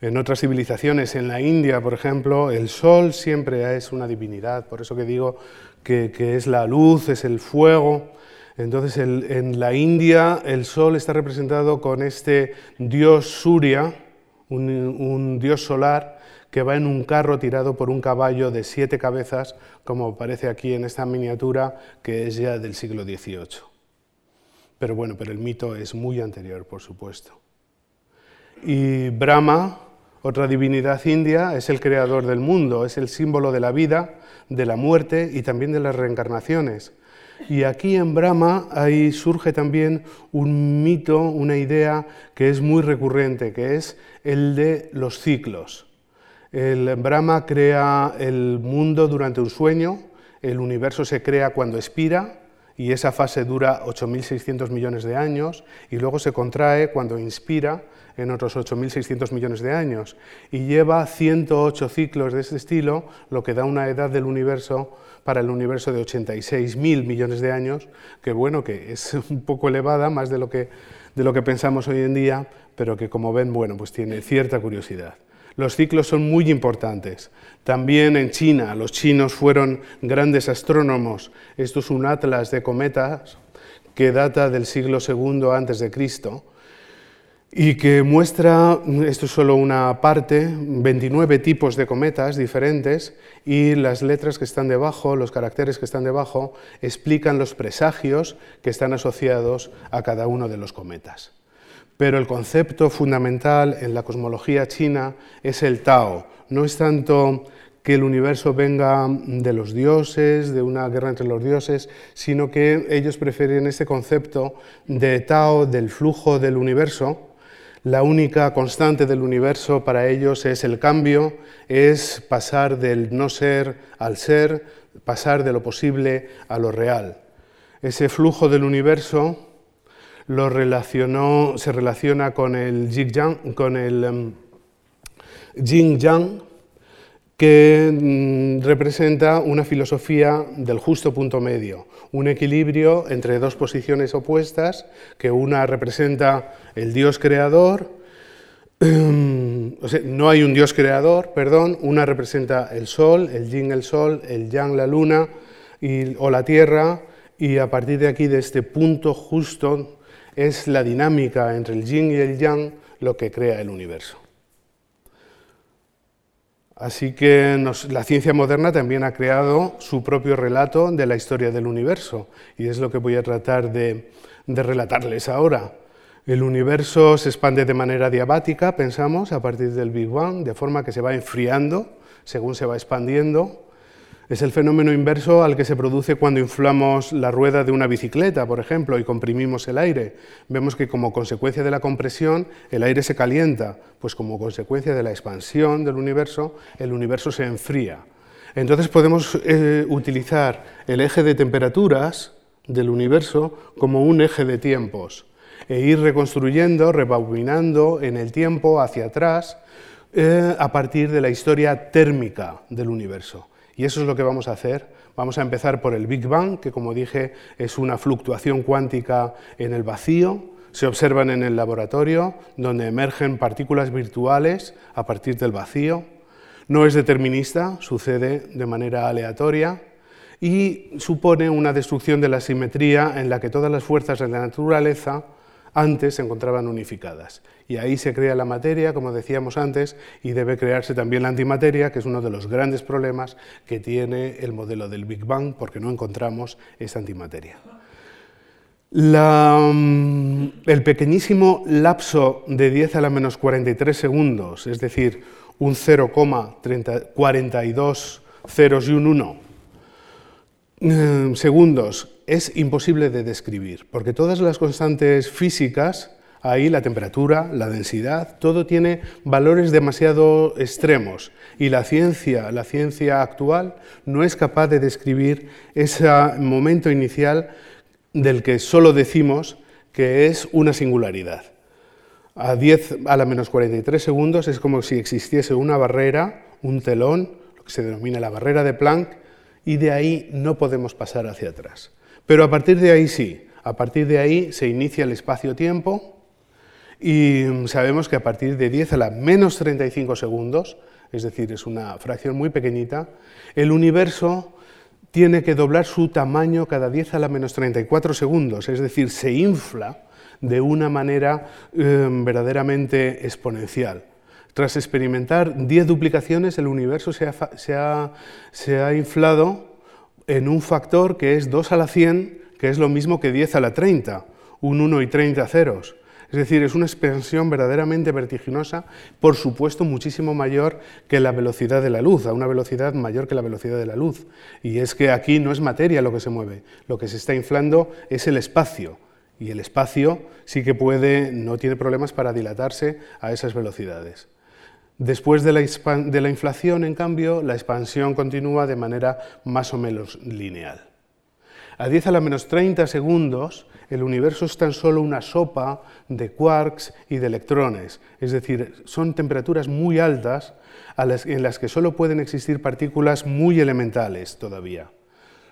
En otras civilizaciones, en la India, por ejemplo, el sol siempre es una divinidad, por eso que digo que, es la luz, es el fuego. Entonces, en la India el sol está representado con este dios Surya, un dios solar, que va en un carro tirado por un caballo de siete cabezas, como aparece aquí en esta miniatura, que es ya del siglo XVIII. Pero bueno, pero el mito es muy anterior, por supuesto. Y Brahma, otra divinidad india, es el creador del mundo, es el símbolo de la vida, de la muerte y también de las reencarnaciones. Y aquí en Brahma ahí surge también un mito, una idea que es muy recurrente, que es el de los ciclos. El Brahma crea el mundo durante un sueño, el universo se crea cuando expira y esa fase dura 8.600 millones de años y luego se contrae cuando inspira en otros 8.600 millones de años y lleva 108 ciclos de este estilo, lo que da una edad del universo para el universo de 86.000 millones de años, que bueno, que es un poco elevada, más de lo que, de lo que pensamos hoy en día, pero que como ven, bueno, pues tiene cierta curiosidad. Los ciclos son muy importantes. También en China, los chinos fueron grandes astrónomos. Esto es un atlas de cometas que data del siglo II antes de Cristo y que muestra, esto es solo una parte, 29 tipos de cometas diferentes y las letras que están debajo, los caracteres que están debajo, explican los presagios que están asociados a cada uno de los cometas. Pero el concepto fundamental en la cosmología china es el Tao. No es tanto que el universo venga de los dioses, de una guerra entre los dioses, sino que ellos prefieren este concepto de Tao, del flujo del universo. La única constante del universo para ellos es el cambio, es pasar del no ser al ser, pasar de lo posible a lo real. Ese flujo del universo lo relacionó, se relaciona con el Jing con el um, Yang, que mm, representa una filosofía del justo punto medio, un equilibrio entre dos posiciones opuestas, que una representa el Dios creador, no hay un Dios creador, perdón, una representa el Sol, el Yin el Sol, el Yang la Luna o la Tierra, y a partir de aquí, de este punto justo es la dinámica entre el yin y el yang lo que crea el universo. Así que la ciencia moderna también ha creado su propio relato de la historia del universo y es lo que voy a tratar de, relatarles ahora. El universo se expande de manera diabática, pensamos, a partir del Big Bang, de forma que se va enfriando según se va expandiendo es el fenómeno inverso al que se produce cuando inflamos la rueda de una bicicleta, por ejemplo, y comprimimos el aire. Vemos que como consecuencia de la compresión el aire se calienta, pues como consecuencia de la expansión del universo el universo se enfría. Entonces podemos eh, utilizar el eje de temperaturas del universo como un eje de tiempos e ir reconstruyendo, rebobinando en el tiempo hacia atrás eh, a partir de la historia térmica del universo. Y eso es lo que vamos a hacer. Vamos a empezar por el Big Bang, que como dije es una fluctuación cuántica en el vacío. Se observan en el laboratorio, donde emergen partículas virtuales a partir del vacío. No es determinista, sucede de manera aleatoria y supone una destrucción de la simetría en la que todas las fuerzas de la naturaleza antes se encontraban unificadas. Y ahí se crea la materia, como decíamos antes, y debe crearse también la antimateria, que es uno de los grandes problemas que tiene el modelo del Big Bang, porque no encontramos esa antimateria. Mm, el pequeñísimo lapso de 10 a la menos 43 segundos, es decir, un 0,42 ceros y un 1, eh, segundos es imposible de describir, porque todas las constantes físicas, ahí la temperatura, la densidad, todo tiene valores demasiado extremos y la ciencia, la ciencia actual no es capaz de describir ese momento inicial del que solo decimos que es una singularidad. A 10 a la menos 43 segundos es como si existiese una barrera, un telón, lo que se denomina la barrera de Planck, y de ahí no podemos pasar hacia atrás. Pero a partir de ahí sí, a partir de ahí se inicia el espacio-tiempo y sabemos que a partir de 10 a la menos 35 segundos, es decir, es una fracción muy pequeñita, el universo tiene que doblar su tamaño cada 10 a la menos 34 segundos, es decir, se infla de una manera em, verdaderamente exponencial. Tras experimentar 10 duplicaciones, el universo se ha inflado en un factor que es 2 a la 100, que es lo mismo que 10 a la 30, un 1 y 30 ceros. Es decir, es una expansión verdaderamente vertiginosa, por supuesto muchísimo mayor que la velocidad de la luz, a una velocidad mayor que la velocidad de la luz. Y es que aquí no es materia lo que se mueve, lo que se está inflando es el espacio. Y el espacio sí que puede, no tiene problemas para dilatarse a esas velocidades. Después de la, inflación, en cambio, la expansión continúa de manera más o menos lineal. A 10 a la menos 30 segundos, el universo es tan solo una sopa de quarks y de electrones, es decir, son temperaturas muy altas en las que solo pueden existir partículas muy elementales todavía.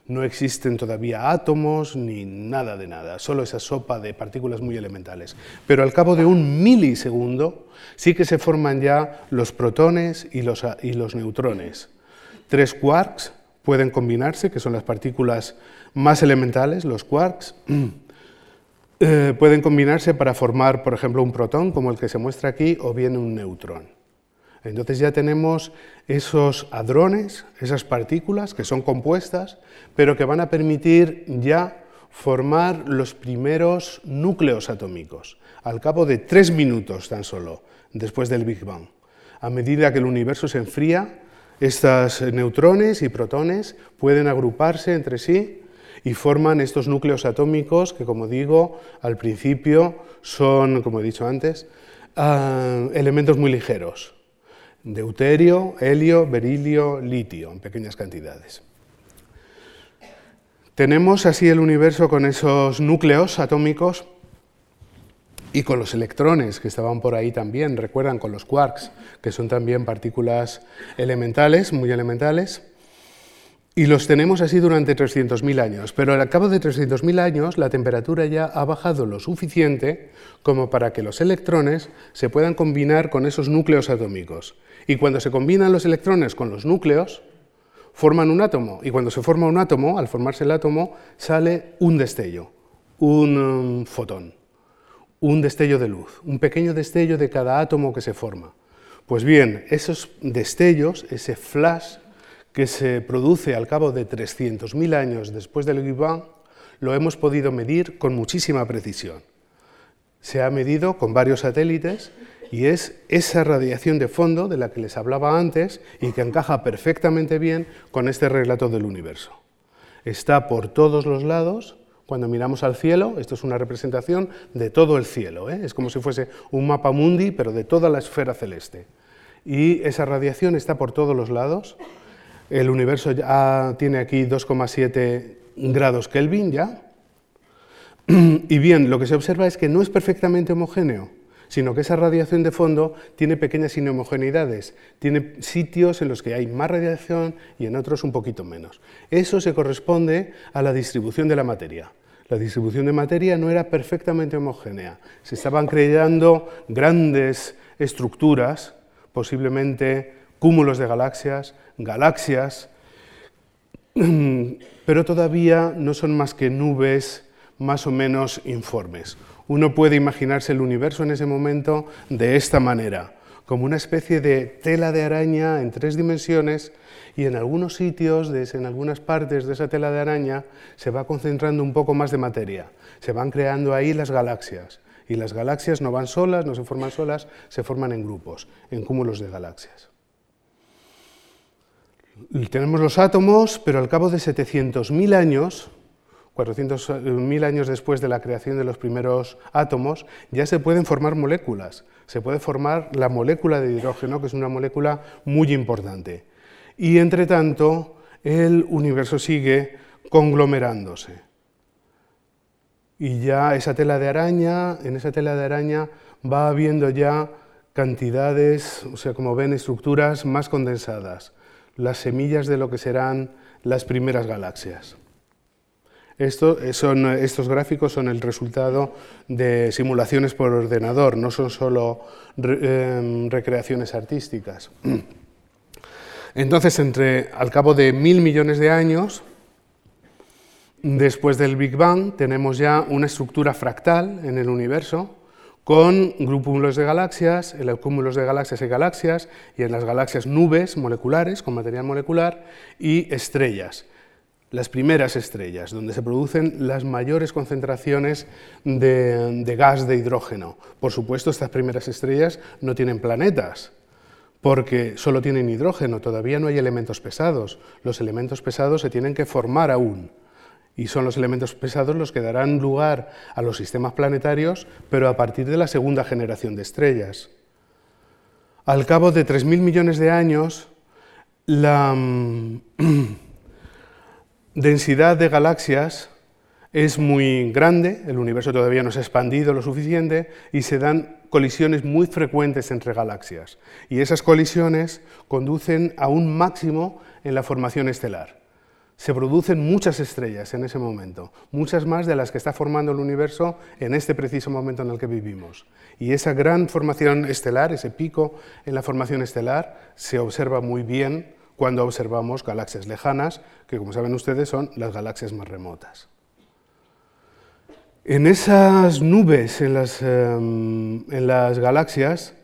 No existen todavía átomos ni nada de nada, solo esa sopa de partículas muy elementales. Pero al cabo de un milisegundo sí que se forman ya los protones y los, neutrones. Tres quarks pueden combinarse, que son las partículas más elementales, los quarks, eh, pueden combinarse para formar, por ejemplo, un protón, como el que se muestra aquí, o bien un neutrón. Entonces ya tenemos esos hadrones, esas partículas que son compuestas, pero que van a permitir ya formar los primeros núcleos atómicos, al cabo de tres minutos tan solo, después del Big Bang. A medida que el universo se enfría, estos neutrones y protones pueden agruparse entre sí y forman estos núcleos atómicos que, como digo, al principio son, como he dicho antes, ah, elementos muy ligeros, deuterio, helio, berilio, litio, en pequeñas cantidades. Tenemos así el universo con esos núcleos atómicos y con los electrones que estaban por ahí también, recuerdan, con los quarks, que son también partículas elementales, muy elementales. Y los tenemos así durante 300.000 años, pero al cabo de 300.000 años la temperatura ya ha bajado lo suficiente como para que los electrones se puedan combinar con esos núcleos atómicos. Y cuando se combinan los electrones con los núcleos, forman un átomo. Y cuando se forma un átomo, al formarse el átomo, sale un destello, un um, fotón, un destello de luz, un pequeño destello de cada átomo que se forma. Pues bien, esos destellos, ese flash que se produce al cabo de 300.000 años después del Big Bang, lo hemos podido medir con muchísima precisión. Se ha medido con varios satélites y es esa radiación de fondo de la que les hablaba antes y que encaja perfectamente bien con este relato del universo. Está por todos los lados, cuando miramos al cielo, esto es una representación de todo el cielo, ¿eh? es como si fuese un mapa mundi, pero de toda la esfera celeste. Y esa radiación está por todos los lados, el universo ya tiene aquí 2,7 grados Kelvin ya. Y bien, lo que se observa es que no es perfectamente homogéneo, sino que esa radiación de fondo tiene pequeñas inhomogeneidades, tiene sitios en los que hay más radiación y en otros un poquito menos. Eso se corresponde a la distribución de la materia. La distribución de materia no era perfectamente homogénea, se estaban creando grandes estructuras, posiblemente cúmulos de galaxias, galaxias, pero todavía no son más que nubes más o menos informes. Uno puede imaginarse el universo en ese momento de esta manera, como una especie de tela de araña en tres dimensiones y en algunos sitios, en algunas partes de esa tela de araña, se va concentrando un poco más de materia. Se van creando ahí las galaxias. Y las galaxias no van solas, no se forman solas, se forman en grupos, en cúmulos de galaxias. Tenemos los átomos, pero al cabo de 700.000 años, 400.000 años después de la creación de los primeros átomos, ya se pueden formar moléculas. Se puede formar la molécula de hidrógeno, que es una molécula muy importante. Y entre tanto, el universo sigue conglomerándose. Y ya esa tela de araña, en esa tela de araña va habiendo ya cantidades, o sea, como ven, estructuras más condensadas, las semillas de lo que serán las primeras galaxias. Eh, son, estos gráficos son el resultado de simulaciones por ordenador, no son solo em, recreaciones artísticas. Entonces, al cabo de mil millones de años, después del Big Bang, tenemos ya una estructura fractal en el universo con grupúmulos de galaxias, en los cúmulos de galaxias y galaxias, y en las galaxias nubes moleculares con material molecular y estrellas. Las primeras estrellas, donde se producen las mayores concentraciones de, de gas de hidrógeno. Por supuesto, estas primeras estrellas no tienen planetas, porque solo tienen hidrógeno, todavía no hay elementos pesados. Los elementos pesados se tienen que formar aún y son los elementos pesados los que darán lugar a los sistemas planetarios, pero a partir de la segunda generación de estrellas. Al cabo de 3.000 millones de años, la mm, densidad de galaxias es muy grande, el universo todavía no se ha expandido lo suficiente y se dan colisiones muy frecuentes entre galaxias. Y esas colisiones conducen a un máximo en la formación estelar se producen muchas estrellas en ese momento, muchas más de las que está formando el universo en este preciso momento en el que vivimos. Y esa gran formación estelar, ese pico en la formación estelar, se observa muy bien cuando observamos galaxias lejanas, que como saben ustedes son las galaxias más remotas. En esas nubes, en las, em, en las galaxias,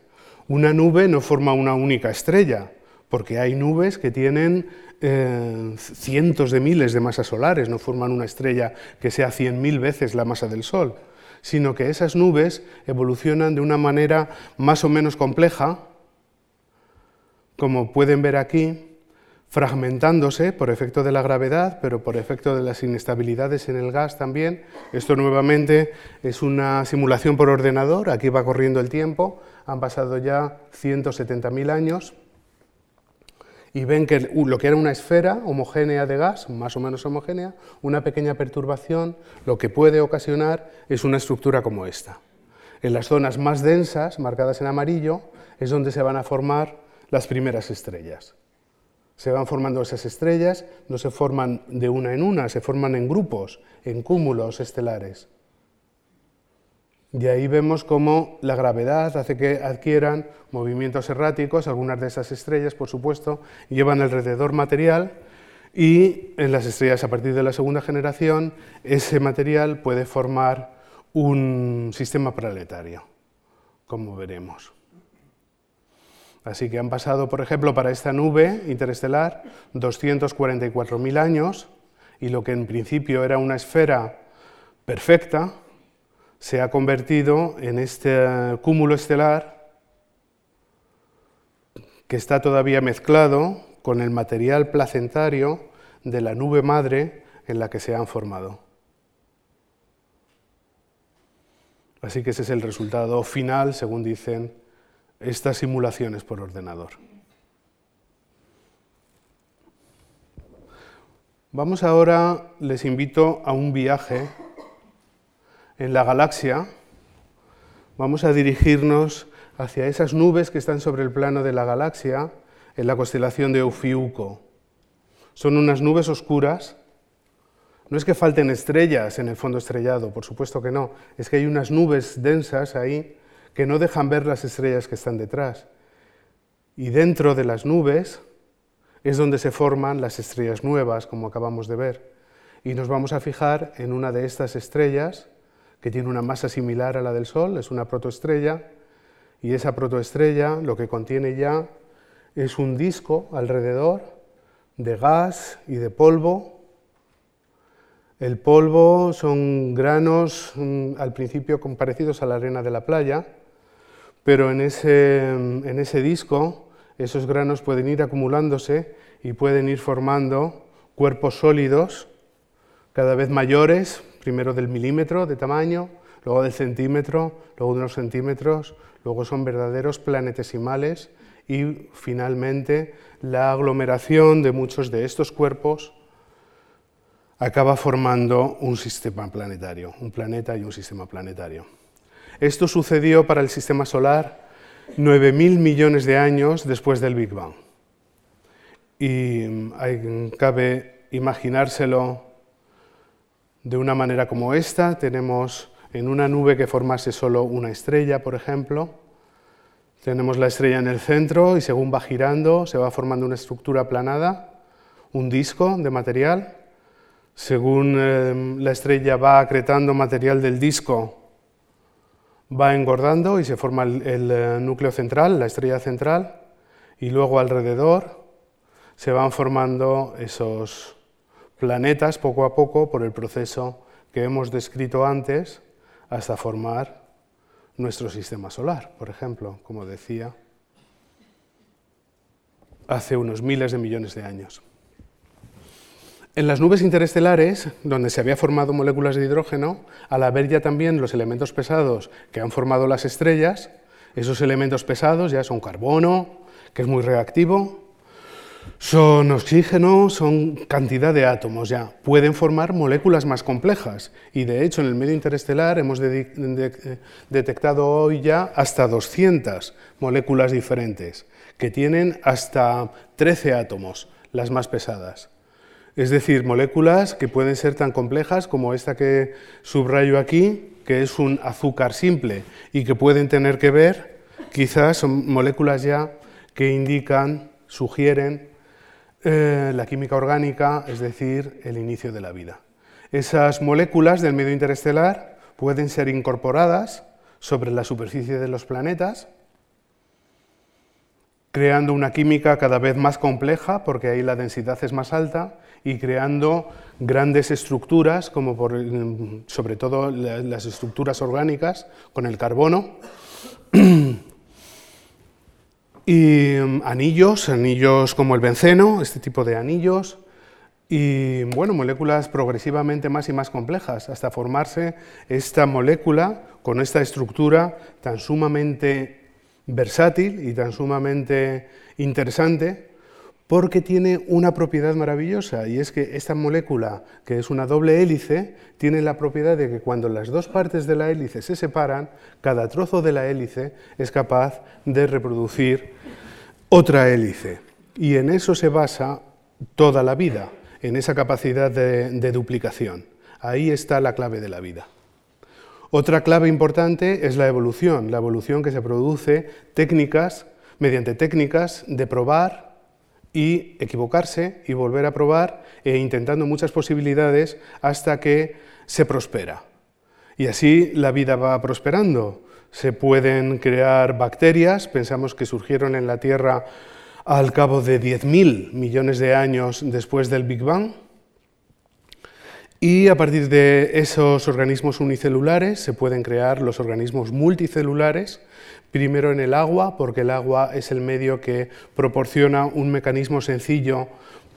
una nube no forma una única estrella, porque hay nubes que tienen eh, cientos de miles de masas solares, no forman una estrella que sea cien mil veces la masa del Sol, sino que esas nubes evolucionan de una manera más o menos compleja, como pueden ver aquí, fragmentándose por efecto de la gravedad, pero por efecto de las inestabilidades en el gas también. Esto nuevamente es una simulación por ordenador, aquí va corriendo el tiempo, han pasado ya 170.000 años y ven que lo que era una esfera homogénea de gas, más o menos homogénea, una pequeña perturbación, lo que puede ocasionar es una estructura como esta. En las zonas más densas, marcadas en amarillo, es donde se van a formar las primeras estrellas. Se van formando esas estrellas, no se forman de una en una, se forman en grupos, en cúmulos estelares. De ahí vemos cómo la gravedad hace que adquieran movimientos erráticos, algunas de esas estrellas, por supuesto, llevan alrededor material y en las estrellas a partir de la segunda generación ese material puede formar un sistema planetario, como veremos. Así que han pasado, por ejemplo, para esta nube interestelar 244.000 años y lo que en principio era una esfera perfecta, se ha convertido en este cúmulo estelar que está todavía mezclado con el material placentario de la nube madre en la que se han formado. Así que ese es el resultado final, según dicen estas simulaciones por ordenador. Vamos ahora, les invito a un viaje en la galaxia, vamos a dirigirnos hacia esas nubes que están sobre el plano de la galaxia en la constelación de Ofiuco. Son unas nubes oscuras. No es que falten estrellas en el fondo estrellado, por supuesto que no. Es que hay unas nubes densas ahí que no dejan ver las estrellas que están detrás. Y dentro de las nubes es donde se forman las estrellas nuevas, como acabamos de ver. Y nos vamos a fijar en una de estas estrellas, que tiene una masa similar a la del Sol, es una protoestrella, y esa protoestrella lo que contiene ya es un disco alrededor de gas y de polvo. El polvo son granos mm, al principio parecidos a la arena de la playa, pero en ese, en ese disco esos granos pueden ir acumulándose y pueden ir formando cuerpos sólidos cada vez mayores, primero del milímetro de tamaño, luego del centímetro, luego de unos centímetros, luego son verdaderos planetesimales y finalmente la aglomeración de muchos de estos cuerpos acaba formando un sistema planetario, un planeta y un sistema planetario. Esto sucedió para el sistema solar 9.000 millones de años después del Big Bang. Y mm, cabe imaginárselo de una manera como esta. Tenemos en una nube que formase solo una estrella, por ejemplo. Tenemos la estrella en el centro y según va girando se va formando una estructura aplanada, un disco de material. Según eh, la estrella va acretando material del disco, va engordando y se forma el, eh, núcleo central, la estrella central, y luego alrededor se van formando esos planetas poco a poco por el proceso que hemos descrito antes hasta formar nuestro sistema solar, por ejemplo, como decía, hace unos miles de millones de años. En las nubes interestelares, donde se había formado moléculas de hidrógeno, al haber ya también los elementos pesados que han formado las estrellas, esos elementos pesados ya son carbono, que es muy reactivo, son oxígeno, son cantidad de átomos ya. Pueden formar moléculas más complejas y de hecho en el medio interestelar hemos detectado hoy ya hasta 200 moléculas diferentes que tienen hasta 13 átomos, las más pesadas. Es decir, moléculas que pueden ser tan complejas como esta que subrayo aquí, que es un azúcar simple y que pueden tener que ver, quizás son moléculas ya que indican, sugieren eh, la química orgánica, es decir, el inicio de la vida. Esas moléculas del medio interestelar pueden ser incorporadas sobre la superficie de los planetas creando una química cada vez más compleja, porque ahí la densidad es más alta, y creando grandes estructuras, como sobre todo las estructuras orgánicas, con el carbono, y mm, anillos, anillos como el benceno, este tipo de anillos, y bueno, moléculas progresivamente más y más complejas, hasta formarse esta molécula con esta estructura tan sumamente versátil y tan sumamente interesante porque tiene una propiedad maravillosa y es que esta molécula, que es una doble hélice, tiene la propiedad de que cuando las dos partes de la hélice se separan, cada trozo de la hélice es capaz de reproducir otra hélice. Y en eso se basa toda la vida, en esa capacidad de, de duplicación. Ahí está la clave de la vida. Otra clave importante es la evolución, la evolución que se produce técnicas, mediante técnicas de probar y equivocarse y volver a probar e intentando muchas posibilidades hasta que se prospera. Y así la vida va prosperando. Se pueden crear bacterias, pensamos que surgieron en la Tierra al cabo de 10.000 millones de años después del Big Bang, y a partir de esos organismos unicelulares se pueden crear los organismos multicelulares, primero en el agua, porque el agua es el medio que proporciona un mecanismo sencillo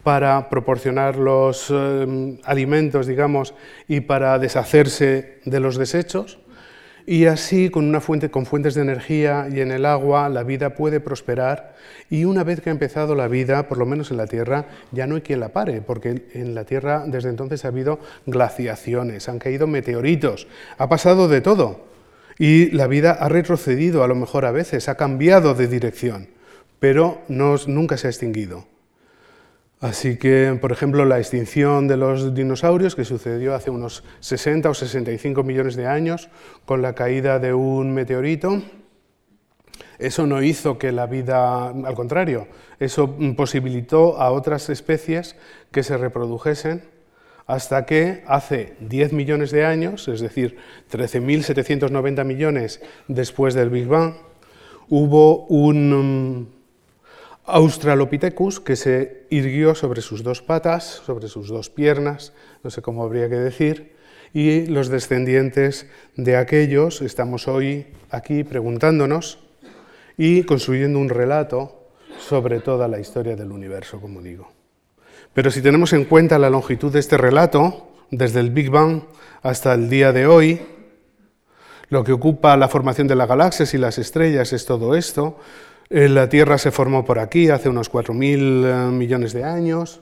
para proporcionar los eh, alimentos, digamos, y para deshacerse de los desechos. Y así, con, una fuente, con fuentes de energía y en el agua, la vida puede prosperar. Y una vez que ha empezado la vida, por lo menos en la Tierra, ya no hay quien la pare, porque en la Tierra desde entonces ha habido glaciaciones, han caído meteoritos, ha pasado de todo. Y la vida ha retrocedido, a lo mejor a veces, ha cambiado de dirección, pero nunca se ha extinguido. Así que, por ejemplo, la extinción de los dinosaurios, que sucedió hace unos 60 o 65 millones de años con la caída de un meteorito, eso no hizo que la vida, al contrario, eso posibilitó a otras especies que se reprodujesen hasta que hace 10 millones de años, es decir, 13.790 millones después del Big Bang, hubo un Australopithecus, que se irguió sobre sus dos patas, sobre sus dos piernas, no sé cómo habría que decir, y los descendientes de aquellos estamos hoy aquí preguntándonos y construyendo un relato sobre toda la historia del universo, como digo. Pero si tenemos en cuenta la longitud de este relato, desde el Big Bang hasta el día de hoy, lo que ocupa la formación de las galaxias y las estrellas es todo esto. Eh, la Tierra se formó por aquí hace unos 4.000 eh, millones de años,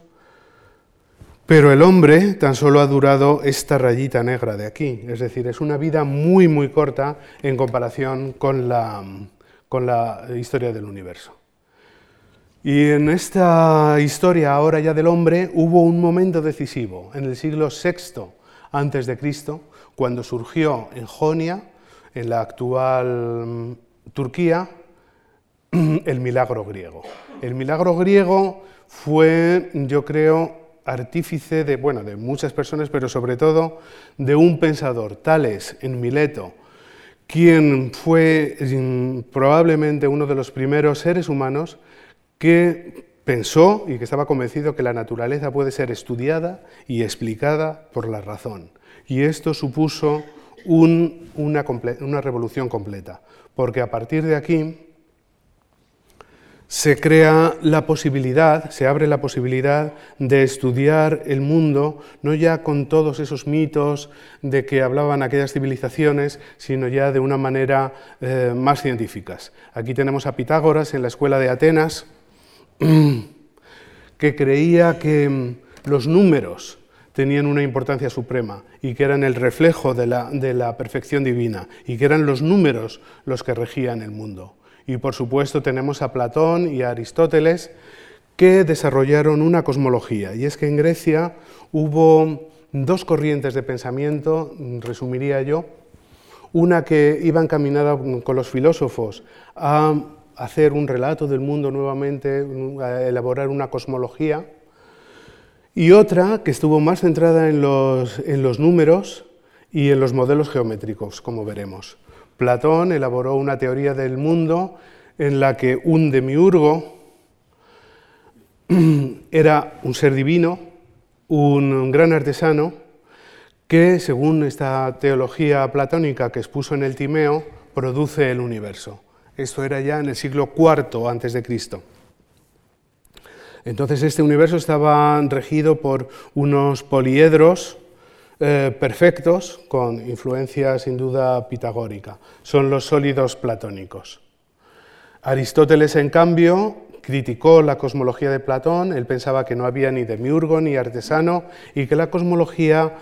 pero el hombre tan solo ha durado esta rayita negra de aquí, es decir, es una vida muy, muy corta en comparación con la, con la historia del universo. Y en esta historia ahora ya del hombre hubo un momento decisivo, en el siglo VI antes de Cristo, cuando surgió en Jonia, en la actual mm, Turquía, el milagro griego. El milagro griego fue, yo creo, artífice de, bueno, de muchas personas, pero sobre todo de un pensador, Tales, en Mileto, quien fue mm, probablemente uno de los primeros seres humanos que pensó y que estaba convencido que la naturaleza puede ser estudiada y explicada por la razón. Y esto supuso una, una revolución completa, porque a partir de aquí se crea la posibilidad, se abre la posibilidad de estudiar el mundo, no ya con todos esos mitos de que hablaban aquellas civilizaciones, sino ya de una manera eh, más científica. Aquí tenemos a Pitágoras en la escuela de Atenas, que creía que mm, los números tenían una importancia suprema y que eran el reflejo de la, de la perfección divina y que eran los números los que regían el mundo. Y por supuesto tenemos a Platón y a Aristóteles que desarrollaron una cosmología. Y es que en Grecia hubo dos corrientes de pensamiento, resumiría yo, una que iba encaminada con los filósofos a hacer un relato del mundo nuevamente, a elaborar una cosmología, y otra que estuvo más centrada en los, en los números y en los modelos geométricos, como veremos. Platón elaboró una teoría del mundo en la que un demiurgo era un ser divino, un gran artesano, que según esta teología platónica que expuso en el Timeo, produce el universo. Esto era ya en el siglo IV antes de Cristo. Entonces este universo estaba regido por unos poliedros eh, perfectos con influencia sin duda pitagórica. Son los sólidos platónicos. Aristóteles, en cambio, criticó la cosmología de Platón, él pensaba que no había ni demiurgo ni artesano y que la cosmología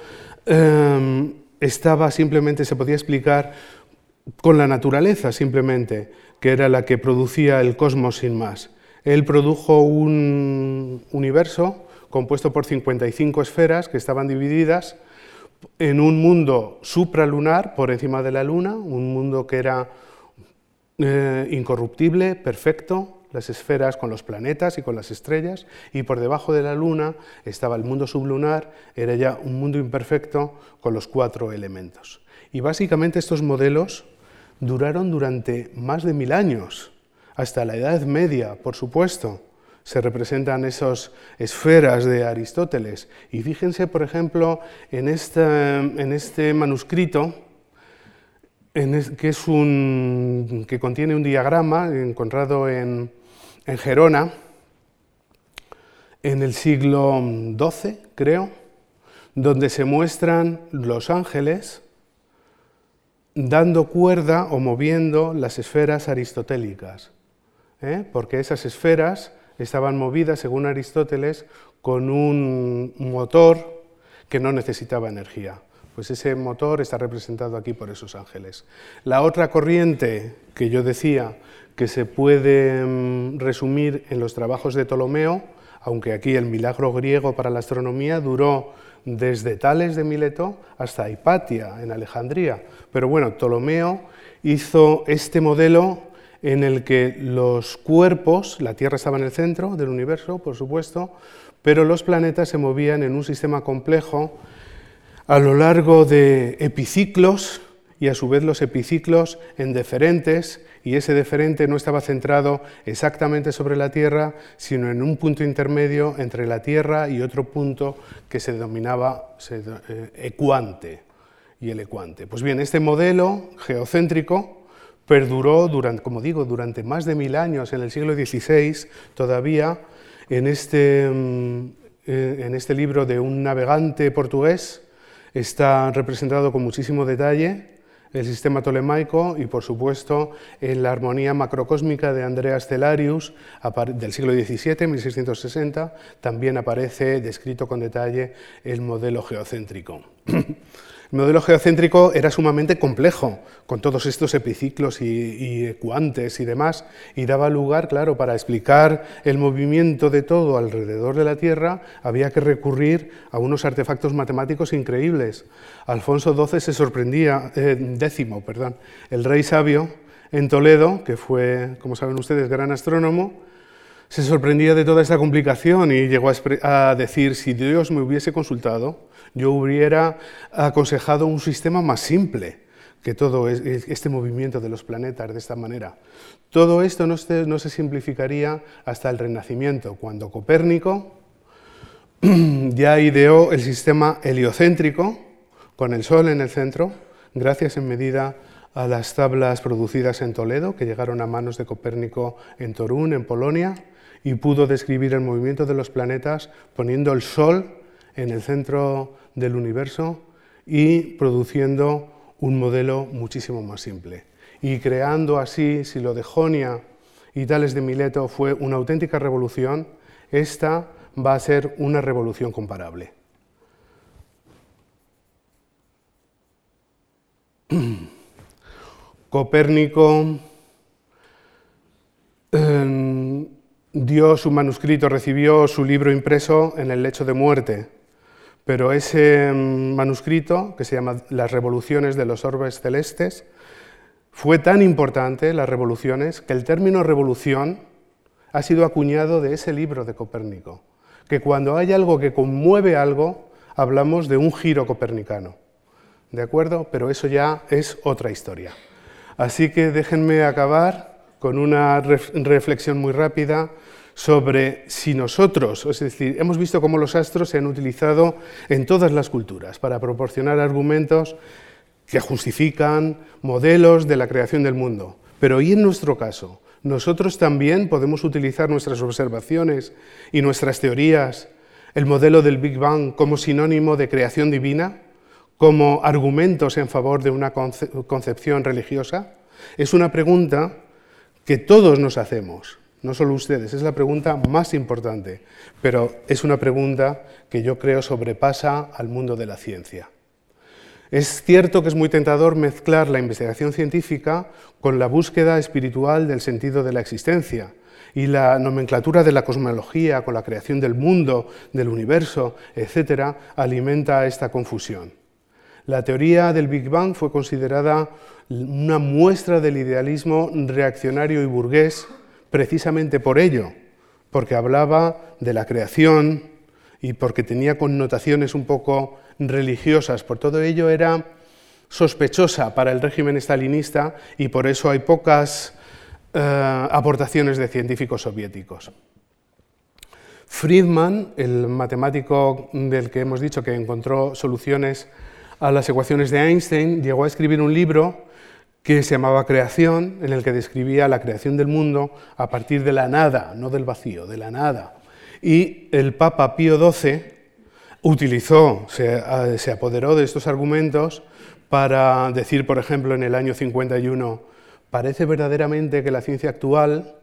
em, estaba simplemente, se podía explicar con la naturaleza simplemente, que era la que producía el cosmos sin más. Él produjo un universo compuesto por 55 esferas que estaban divididas en un mundo supralunar por encima de la Luna, un mundo que era eh, incorruptible, perfecto, las esferas con los planetas y con las estrellas, y por debajo de la Luna estaba el mundo sublunar, era ya un mundo imperfecto con los cuatro elementos. Y básicamente estos modelos duraron durante más de mil años, hasta la Edad Media, por supuesto se representan esas esferas de Aristóteles. Y fíjense, por ejemplo, en este, manuscrito, que, es un, que contiene un diagrama encontrado en, en Gerona, en el siglo XII, creo, donde se muestran los ángeles dando cuerda o moviendo las esferas aristotélicas, ¿eh? porque esas esferas estaban movidas, según Aristóteles, con un motor que no necesitaba energía. Pues ese motor está representado aquí por esos ángeles. La otra corriente que yo decía que se puede mm, resumir en los trabajos de Ptolomeo, aunque aquí el milagro griego para la astronomía duró desde Tales de Mileto hasta Hipatia en Alejandría. Pero bueno, Ptolomeo hizo este modelo en el que los cuerpos, la Tierra estaba en el centro del universo, por supuesto, pero los planetas se movían en un sistema complejo a lo largo de epiciclos y a su vez los epiciclos en deferentes, y ese deferente no estaba centrado exactamente sobre la Tierra, sino en un punto intermedio entre la Tierra y otro punto que se denominaba eh, ecuante y el ecuante. Pues bien, este modelo geocéntrico perduró, como digo, durante más de mil años, en el siglo XVI, todavía en este, mm, en este libro de un navegante portugués está representado con muchísimo detalle el sistema tolemaico y, por supuesto, en la armonía macrocósmica de Andreas Celarius del siglo XVII, 1660, también aparece descrito con detalle el modelo geocéntrico. El modelo geocéntrico era sumamente complejo, con todos estos epiciclos y, ecuantes y demás, y daba lugar, claro, para explicar el movimiento de todo alrededor de la Tierra, había que recurrir a unos artefactos matemáticos increíbles. Alfonso XII se sorprendía, eh, décimo, perdón, el rey sabio en Toledo, que fue, como saben ustedes, gran astrónomo, se sorprendía de toda esta complicación y llegó a decir, si Dios me hubiese consultado, yo hubiera aconsejado un sistema más simple que todo este movimiento de los planetas de esta manera. Todo esto no se, simplificaría hasta el Renacimiento, cuando Copérnico ya ideó el sistema heliocéntrico, con el Sol en el centro, gracias en medida a las tablas producidas en Toledo, que llegaron a manos de Copérnico en Torún, en Polonia, y pudo describir el movimiento de los planetas poniendo el Sol en el centro del universo y produciendo un modelo muchísimo más simple. Y creando así, si lo de Jonia y Tales de Mileto fue una auténtica revolución, esta va a ser una revolución comparable. Copérnico em, dio su manuscrito, recibió su libro impreso en el lecho de muerte pero ese mm, manuscrito, que se llama Las revoluciones de los orbes celestes, fue tan importante, las revoluciones, que el término revolución ha sido acuñado de ese libro de Copérnico, que cuando hay algo que conmueve algo, hablamos de un giro copernicano. ¿De acuerdo? Pero eso ya es otra historia. Así que déjenme acabar con una reflexión muy rápida sobre si nosotros, es decir, hemos visto cómo los astros se han utilizado en todas las culturas para proporcionar argumentos que justifican modelos de la creación del mundo. Pero ¿y en nuestro caso? Nosotros también podemos utilizar nuestras observaciones y nuestras teorías, el modelo del Big Bang como sinónimo de creación divina, como argumentos en favor de una concepción religiosa? Es una pregunta que todos nos hacemos no solo ustedes, es la pregunta más importante, pero es una pregunta que yo creo sobrepasa al mundo de la ciencia. Es cierto que es muy tentador mezclar la investigación científica con la búsqueda espiritual del sentido de la existencia y la nomenclatura de la cosmología con la creación del mundo, del universo, etc., alimenta esta confusión. La teoría del Big Bang fue considerada una muestra del idealismo reaccionario y burgués precisamente por ello, porque hablaba de la creación y porque tenía connotaciones un poco religiosas. Por todo ello era sospechosa para el régimen stalinista y por eso hay pocas eh, aportaciones de científicos soviéticos. Friedman, el matemático del que hemos dicho que encontró soluciones a las ecuaciones de Einstein, llegó a escribir un libro que se llamaba Creación, en el que describía la creación del mundo a partir de la nada, no del vacío, de la nada. Y el Papa Pío XII utilizó, se, se apoderó de estos argumentos para decir, por ejemplo, en el año 51, parece verdaderamente que la ciencia actual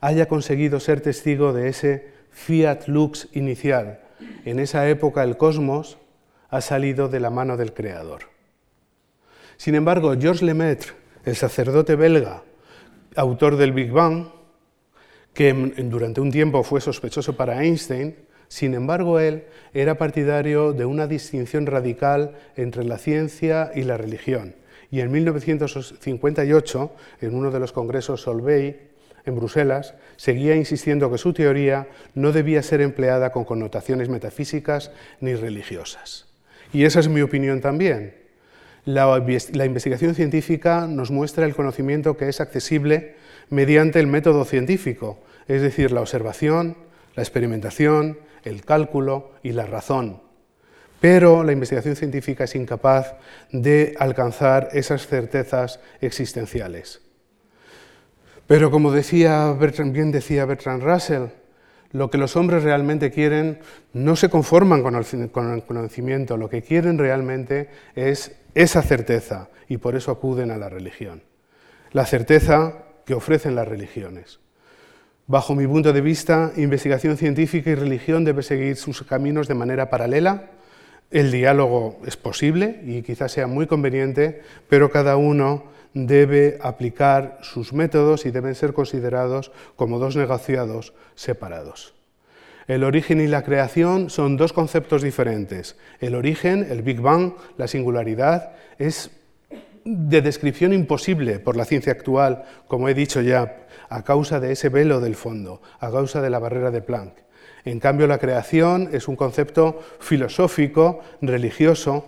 haya conseguido ser testigo de ese fiat lux inicial. En esa época el cosmos ha salido de la mano del Creador. Sin embargo, Georges Lemaitre, el sacerdote belga, autor del Big Bang, que durante un tiempo fue sospechoso para Einstein, sin embargo, él era partidario de una distinción radical entre la ciencia y la religión. Y en 1958, en uno de los congresos Solvay, en Bruselas, seguía insistiendo que su teoría no debía ser empleada con connotaciones metafísicas ni religiosas. Y esa es mi opinión también. La, investigación científica nos muestra el conocimiento que es accesible mediante el método científico, es decir, la observación, la experimentación, el cálculo y la razón. Pero la investigación científica es incapaz de alcanzar esas certezas existenciales. Pero como decía bien decía Bertrand Russell, lo que los hombres realmente quieren no se conforman con el, conocimiento, lo que quieren realmente es esa certeza y por eso acuden a la religión. La certeza que ofrecen las religiones. Bajo mi punto de vista, investigación científica y religión debe seguir sus caminos de manera paralela. El diálogo es posible y quizás sea muy conveniente, pero cada uno debe aplicar sus métodos y deben ser considerados como dos negociados separados. El origen y la creación son dos conceptos diferentes. El origen, el Big Bang, la singularidad, es de descripción imposible por la ciencia actual, como he dicho ya, a causa de ese velo del fondo, a causa de la barrera de Planck. En cambio, la creación es un concepto filosófico, religioso,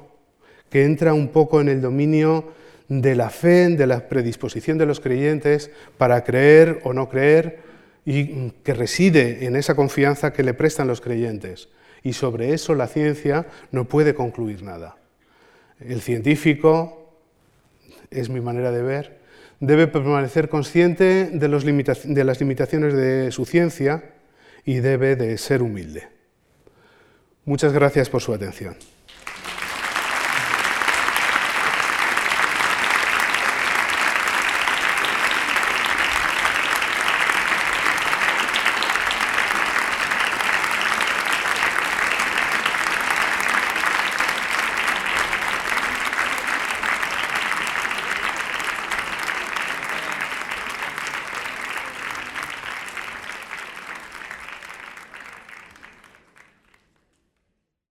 que entra un poco en el dominio de la fe, de la predisposición de los creyentes para creer o no creer y que reside en esa confianza que le prestan los creyentes. Y sobre eso la ciencia no puede concluir nada. El científico, es mi manera de ver, debe permanecer consciente de, de las limitaciones de su ciencia y debe de ser humilde. Muchas gracias por su atención.